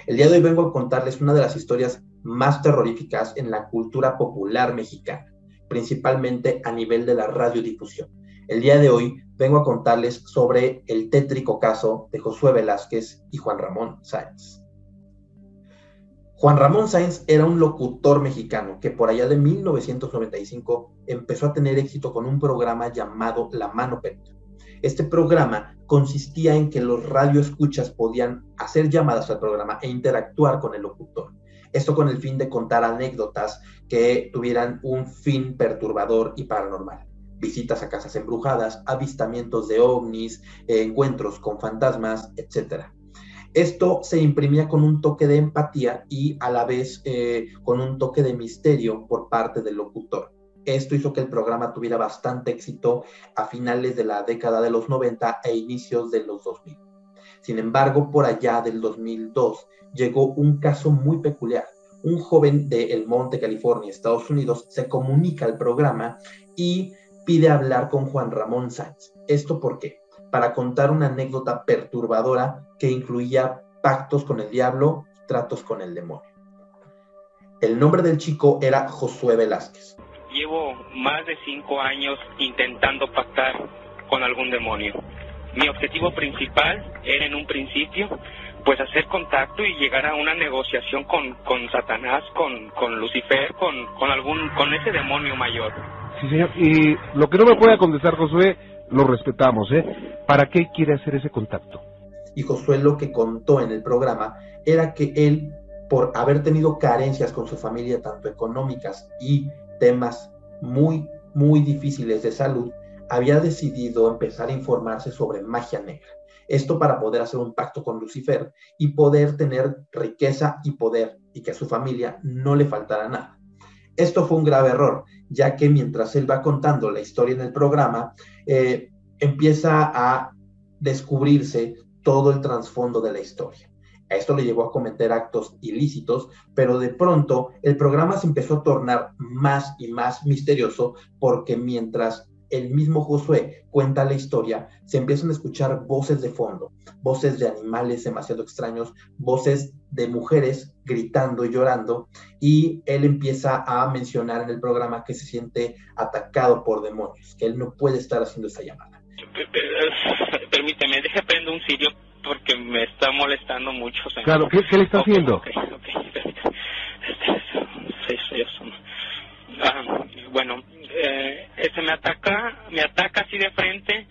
El día de hoy vengo a contarles una de las historias más terroríficas en la cultura popular mexicana, principalmente a nivel de la radiodifusión. El día de hoy vengo a contarles sobre el tétrico caso de Josué Velázquez y Juan Ramón Sáenz. Juan Ramón Sáenz era un locutor mexicano que por allá de 1995 empezó a tener éxito con un programa llamado La Mano Peluda. Este programa consistía en que los radioescuchas podían hacer llamadas al programa e interactuar con el locutor. Esto con el fin de contar anécdotas que tuvieran un fin perturbador y paranormal visitas a casas embrujadas, avistamientos de ovnis, eh, encuentros con fantasmas, etc. Esto se imprimía con un toque de empatía y a la vez eh, con un toque de misterio por parte del locutor. Esto hizo que el programa tuviera bastante éxito a finales de la década de los 90 e inicios de los 2000. Sin embargo, por allá del 2002 llegó un caso muy peculiar. Un joven de El Monte, California, Estados Unidos, se comunica al programa y pide hablar con Juan Ramón Sáenz. ¿Esto por qué? Para contar una anécdota perturbadora que incluía pactos con el diablo, tratos con el demonio. El nombre del chico era Josué Velázquez. Llevo más de cinco años intentando pactar con algún demonio. Mi objetivo principal era en un principio pues hacer contacto y llegar a una negociación con, con Satanás, con, con Lucifer, con, con algún, con ese demonio mayor. Sí, señor. Y lo que no me pueda contestar, Josué, lo respetamos, ¿eh? ¿Para qué quiere hacer ese contacto? Y Josué lo que contó en el programa era que él, por haber tenido carencias con su familia, tanto económicas y temas muy, muy difíciles de salud, había decidido empezar a informarse sobre magia negra. Esto para poder hacer un pacto con Lucifer y poder tener riqueza y poder y que a su familia no le faltara nada. Esto fue un grave error, ya que mientras él va contando la historia en el programa, eh, empieza a descubrirse todo el trasfondo de la historia. A esto le llevó a cometer actos ilícitos, pero de pronto el programa se empezó a tornar más y más misterioso porque mientras el mismo Josué cuenta la historia, se empiezan a escuchar voces de fondo, voces de animales demasiado extraños, voces de mujeres gritando y llorando, y él empieza a mencionar en el programa que se siente atacado por demonios, que él no puede estar haciendo esa llamada. Permíteme, deje prendo un sitio porque me está molestando mucho. Claro, ¿qué, le está haciendo? Ah, bueno, eh, este me ataca, me ataca así de frente,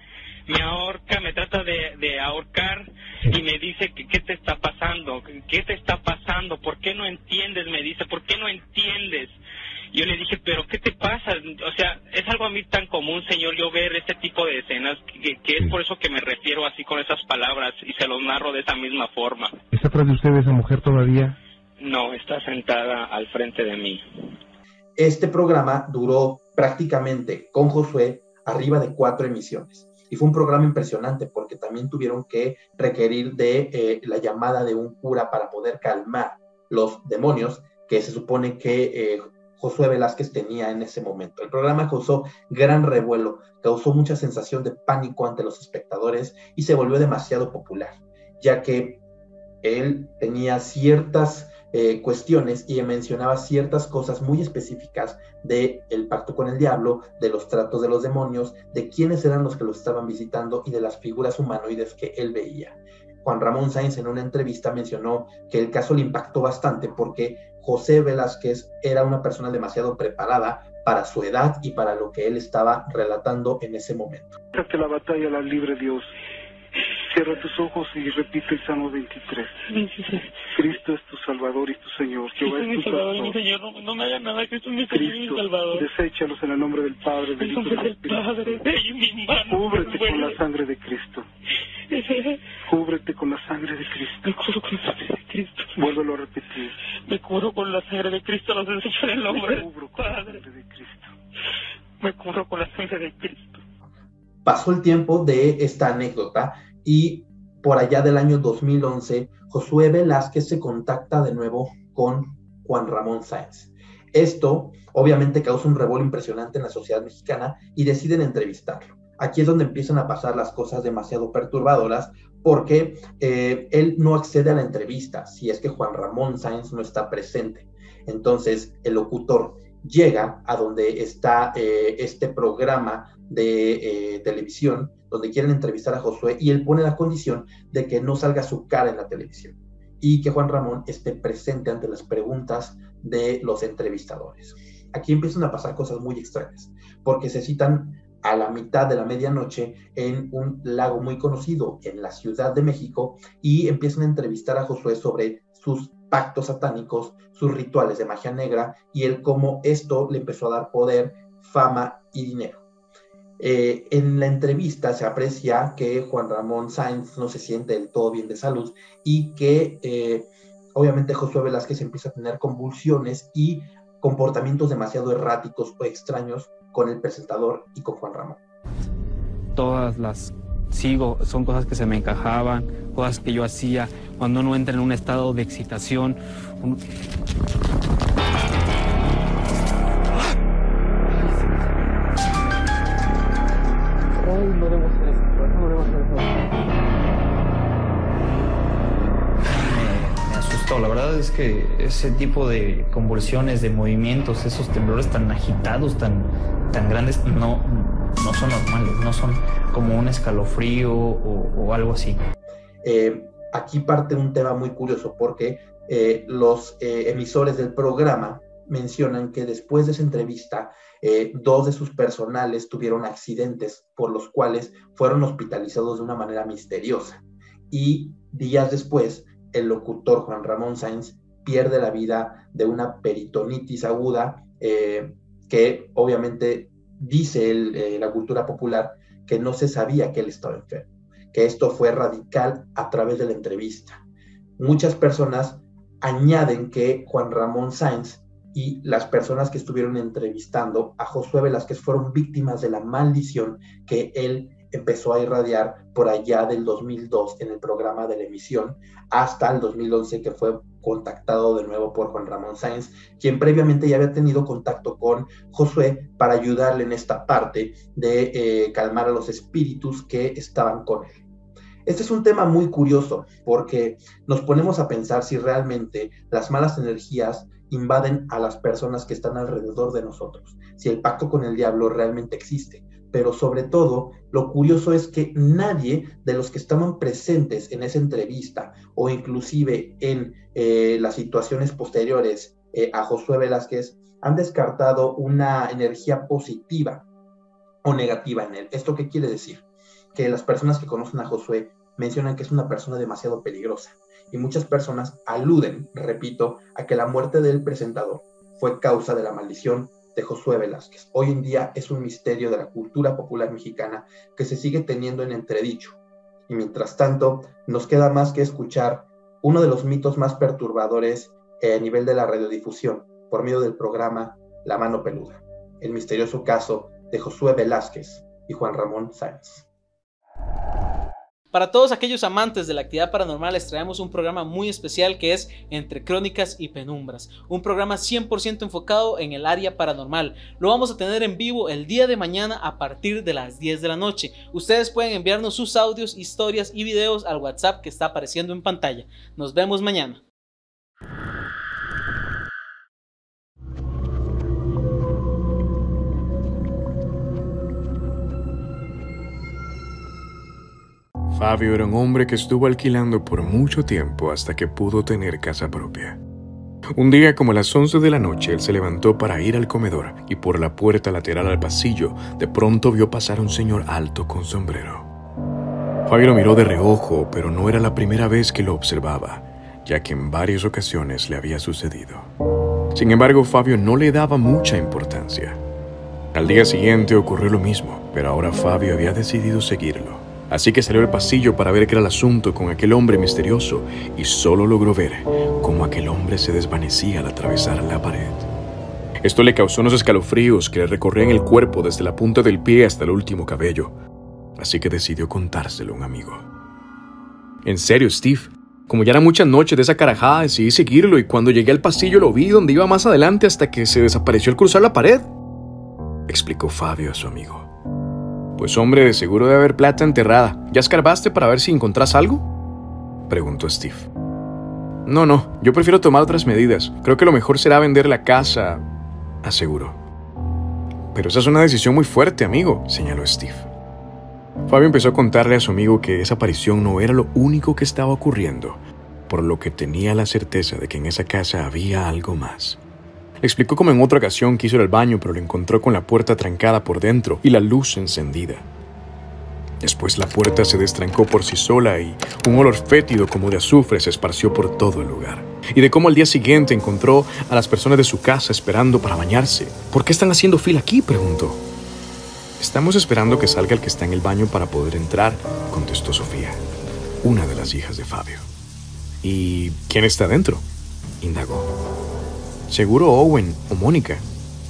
me ahorca, me trata de, ahorcar y me dice que qué te está pasando, qué te está pasando, por qué no entiendes, me dice, por qué no entiendes. Yo le dije, pero ¿qué te pasa? O sea, es algo a mí tan común, señor, yo ver este tipo de escenas, que, que es por eso que me refiero así con esas palabras y se los narro de esa misma forma. ¿Está atrás de usted esa mujer todavía? No, está sentada al frente de mí. Este programa duró prácticamente con Josué arriba de cuatro emisiones. Y fue un programa impresionante porque también tuvieron que requerir de eh, la llamada de un cura para poder calmar los demonios que se supone que eh, Josué Velázquez tenía en ese momento. El programa causó gran revuelo, causó mucha sensación de pánico ante los espectadores y se volvió demasiado popular, ya que él tenía ciertas eh, cuestiones y mencionaba ciertas cosas muy específicas del el pacto con el diablo, de los tratos de los demonios, de quiénes eran los que lo estaban visitando y de las figuras humanoides que él veía. Juan Ramón Sainz en una entrevista mencionó que el caso le impactó bastante porque José Velázquez era una persona demasiado preparada para su edad y para lo que él estaba relatando en ese momento. La batalla la libre Dios Cierra tus ojos y repite el Salmo 23. Cristo es tu Salvador y tu Señor. Jehová es tu Salvador, mi Señor. No, me haga nada. Cristo es mi Señor y mi Salvador. Deséchalos en el nombre del Padre, del Hijo y del Espíritu. Padre, mi mano. Cúbrete con la sangre de Cristo. Cúbrete con la sangre de Cristo. Me curo con la sangre de Cristo. Vuélvelo a repetir. Me curo con la sangre de Cristo. Los desecho en el nombre del Padre. de Cristo. Me curo con la sangre de Cristo. Pasó el tiempo de esta anécdota y por allá del año 2011, Josué Velázquez se contacta de nuevo con Juan Ramón Sáenz. Esto obviamente causa un revuelo impresionante en la sociedad mexicana y deciden entrevistarlo. Aquí es donde empiezan a pasar las cosas demasiado perturbadoras porque eh, él no accede a la entrevista si es que Juan Ramón Sáenz no está presente. Entonces el locutor llega a donde está eh, este programa de eh, televisión donde quieren entrevistar a Josué y él pone la condición de que no salga su cara en la televisión y que Juan Ramón esté presente ante las preguntas de los entrevistadores. Aquí empiezan a pasar cosas muy extrañas, porque se citan a la mitad de la medianoche en un lago muy conocido en la Ciudad de México y empiezan a entrevistar a Josué sobre sus pactos satánicos, sus rituales de magia negra y el cómo esto le empezó a dar poder, fama y dinero. Eh, en la entrevista se aprecia que Juan Ramón Sainz no se siente del todo bien de salud y que eh, obviamente Josué Velázquez empieza a tener convulsiones y comportamientos demasiado erráticos o extraños con el presentador y con Juan Ramón. Todas las sigo, son cosas que se me encajaban, cosas que yo hacía cuando uno entra en un estado de excitación. Es que ese tipo de convulsiones, de movimientos, esos temblores tan agitados, tan, tan grandes, no, no son normales, no son como un escalofrío o, algo así. Eh, aquí parte un tema muy curioso porque eh, los eh, emisores del programa mencionan que después de esa entrevista, dos de sus personales tuvieron accidentes por los cuales fueron hospitalizados de una manera misteriosa. Y días después, el locutor Juan Ramón Sainz pierde la vida de una peritonitis aguda que obviamente dice eh, la cultura popular que no se sabía que él estaba enfermo, que esto fue radical a través de la entrevista. Muchas personas añaden que Juan Ramón Sáenz y las personas que estuvieron entrevistando a Josué Velázquez fueron víctimas de la maldición que él empezó a irradiar por allá del 2002 en el programa de la emisión hasta el 2011 que fue contactado de nuevo por Juan Ramón Sáenz, quien previamente ya había tenido contacto con Josué para ayudarle en esta parte de eh, calmar a los espíritus que estaban con él. Este es un tema muy curioso porque nos ponemos a pensar si realmente las malas energías invaden a las personas que están alrededor de nosotros, si el pacto con el diablo realmente existe. Pero sobre todo, lo curioso es que nadie de los que estaban presentes en esa entrevista o inclusive en eh, las situaciones posteriores eh, a Josué Velázquez han descartado una energía positiva o negativa en él. ¿Esto qué quiere decir? Que las personas que conocen a Josué mencionan que es una persona demasiado peligrosa y muchas personas aluden, repito, a que la muerte del presentador fue causa de la maldición de Josué Velázquez. Hoy en día es un misterio de la cultura popular mexicana que se sigue teniendo en entredicho. Y mientras tanto, nos queda más que escuchar uno de los mitos más perturbadores a nivel de la radiodifusión por medio del programa La Mano Peluda, el misterioso caso de Josué Velázquez y Juan Ramón Sáenz. Para todos aquellos amantes de la actividad paranormal les traemos un programa muy especial que es Entre Crónicas y Penumbras, un programa 100% enfocado en el área paranormal. Lo vamos a tener en vivo el día de mañana a partir de las 10 de la noche. Ustedes pueden enviarnos sus audios, historias y videos al WhatsApp que está apareciendo en pantalla. Nos vemos mañana. Fabio era un hombre que estuvo alquilando por mucho tiempo hasta que pudo tener casa propia. Un día como a las 11 de la noche él se levantó para ir al comedor y por la puerta lateral al pasillo de pronto vio pasar a un señor alto con sombrero. Fabio lo miró de reojo, pero no era la primera vez que lo observaba, ya que en varias ocasiones le había sucedido. Sin embargo, Fabio no le daba mucha importancia. Al día siguiente ocurrió lo mismo, pero ahora Fabio había decidido seguirlo. Así que salió al pasillo para ver qué era el asunto con aquel hombre misterioso y solo logró ver cómo aquel hombre se desvanecía al atravesar la pared. Esto le causó unos escalofríos que le recorrían el cuerpo desde la punta del pie hasta el último cabello, así que decidió contárselo a un amigo. En serio, Steve, como ya era mucha noche de esa carajada, decidí seguirlo y cuando llegué al pasillo lo vi donde iba más adelante hasta que se desapareció al cruzar la pared, explicó Fabio a su amigo. Pues hombre, de seguro debe haber plata enterrada. ¿Ya escarbaste para ver si encontrás algo? Preguntó Steve. No, no, yo prefiero tomar otras medidas. Creo que lo mejor será vender la casa, aseguró. Pero esa es una decisión muy fuerte, amigo, señaló Steve. Fabio empezó a contarle a su amigo que esa aparición no era lo único que estaba ocurriendo, por lo que tenía la certeza de que en esa casa había algo más. Explicó cómo en otra ocasión quiso ir al baño, pero lo encontró con la puerta trancada por dentro y la luz encendida. Después la puerta se destrancó por sí sola y un olor fétido como de azufre se esparció por todo el lugar. Y de cómo al día siguiente encontró a las personas de su casa esperando para bañarse. ¿Por qué están haciendo fila aquí? preguntó. Estamos esperando que salga el que está en el baño para poder entrar, contestó Sofía, una de las hijas de Fabio. ¿Y quién está dentro? indagó. Seguro Owen o Mónica.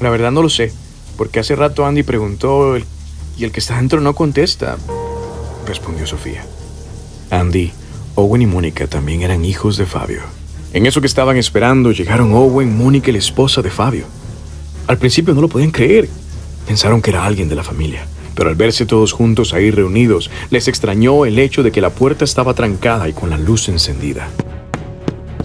La verdad no lo sé, porque hace rato Andy preguntó y el que está dentro no contesta, respondió Sofía. Andy, Owen y Mónica también eran hijos de Fabio. En eso que estaban esperando llegaron Owen, Mónica y la esposa de Fabio. Al principio no lo podían creer. Pensaron que era alguien de la familia. Pero al verse todos juntos ahí reunidos, les extrañó el hecho de que la puerta estaba trancada y con la luz encendida.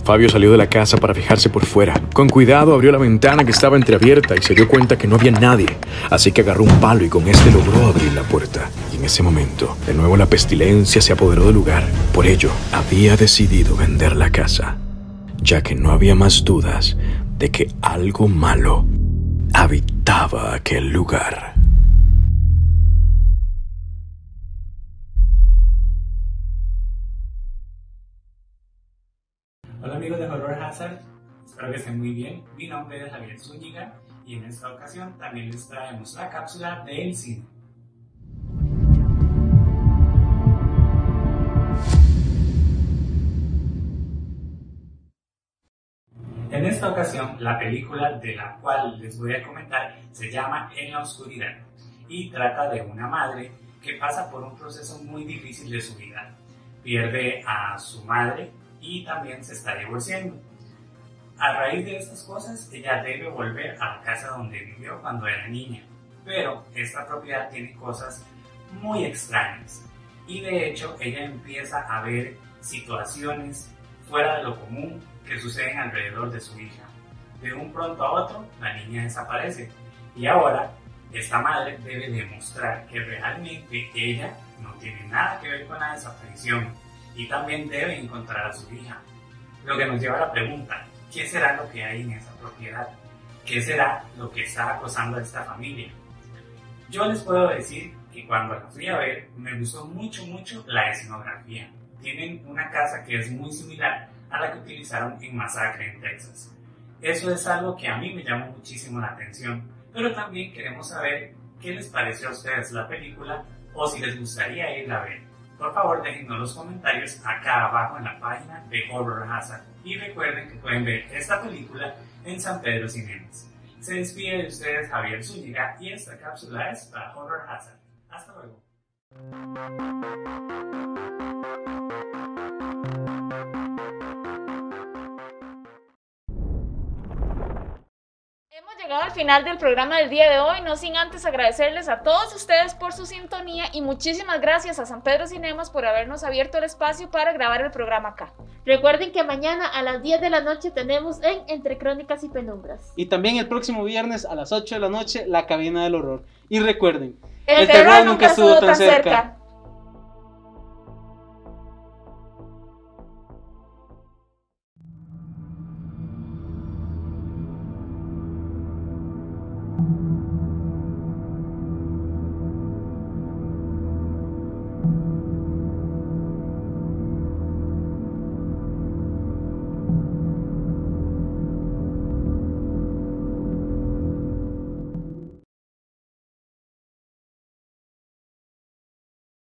Fabio salió de la casa para fijarse por fuera. Con cuidado abrió la ventana que estaba entreabierta y se dio cuenta que no había nadie. Así que agarró un palo y con este logró abrir la puerta. Y en ese momento, de nuevo la pestilencia se apoderó del lugar. Por ello, había decidido vender la casa, ya que no había más dudas de que algo malo habitaba aquel lugar. Espero que estén muy bien. Mi nombre es Javier Zúñiga y en esta ocasión también les traemos la cápsula del cine. En esta ocasión, la película de la cual les voy a comentar se llama En la Oscuridad y trata de una madre que pasa por un proceso muy difícil de su vida. Pierde a su madre y también se está divorciando. A raíz de estas cosas, ella debe volver a la casa donde vivió cuando era niña. Pero esta propiedad tiene cosas muy extrañas. Y de hecho, ella empieza a ver situaciones fuera de lo común que suceden alrededor de su hija. De un pronto a otro, la niña desaparece. Y ahora, esta madre debe demostrar que realmente ella no tiene nada que ver con la desaparición y también debe encontrar a su hija. Lo que nos lleva a la pregunta, ¿qué será lo que hay en esa propiedad? ¿Qué será lo que está acosando a esta familia? Yo les puedo decir que cuando la fui a ver me gustó mucho, mucho la escenografía. Tienen una casa que es muy similar a la que utilizaron en Masacre en Texas. Eso es algo que a mí me llamó muchísimo la atención, pero también queremos saber qué les pareció a ustedes la película o si les gustaría irla a ver. Por favor, déjenos los comentarios acá abajo en la página de Horror Hazard. Y recuerden que pueden ver esta película en San Pedro Cinemas. Se despide de ustedes Javier Zúñiga y esta cápsula es para Horror Hazard. Hasta luego. Llegado al final del programa del día de hoy, no sin antes agradecerles a todos ustedes por su sintonía y muchísimas gracias a San Pedro Cinemas por habernos abierto el espacio para grabar el programa acá. Recuerden que mañana a las 10 de la noche tenemos en Entre Crónicas y Penumbras. Y también el próximo viernes a las 8 de la noche, La Cabina del Horror. Y recuerden, el, terror, nunca estuvo tan cerca.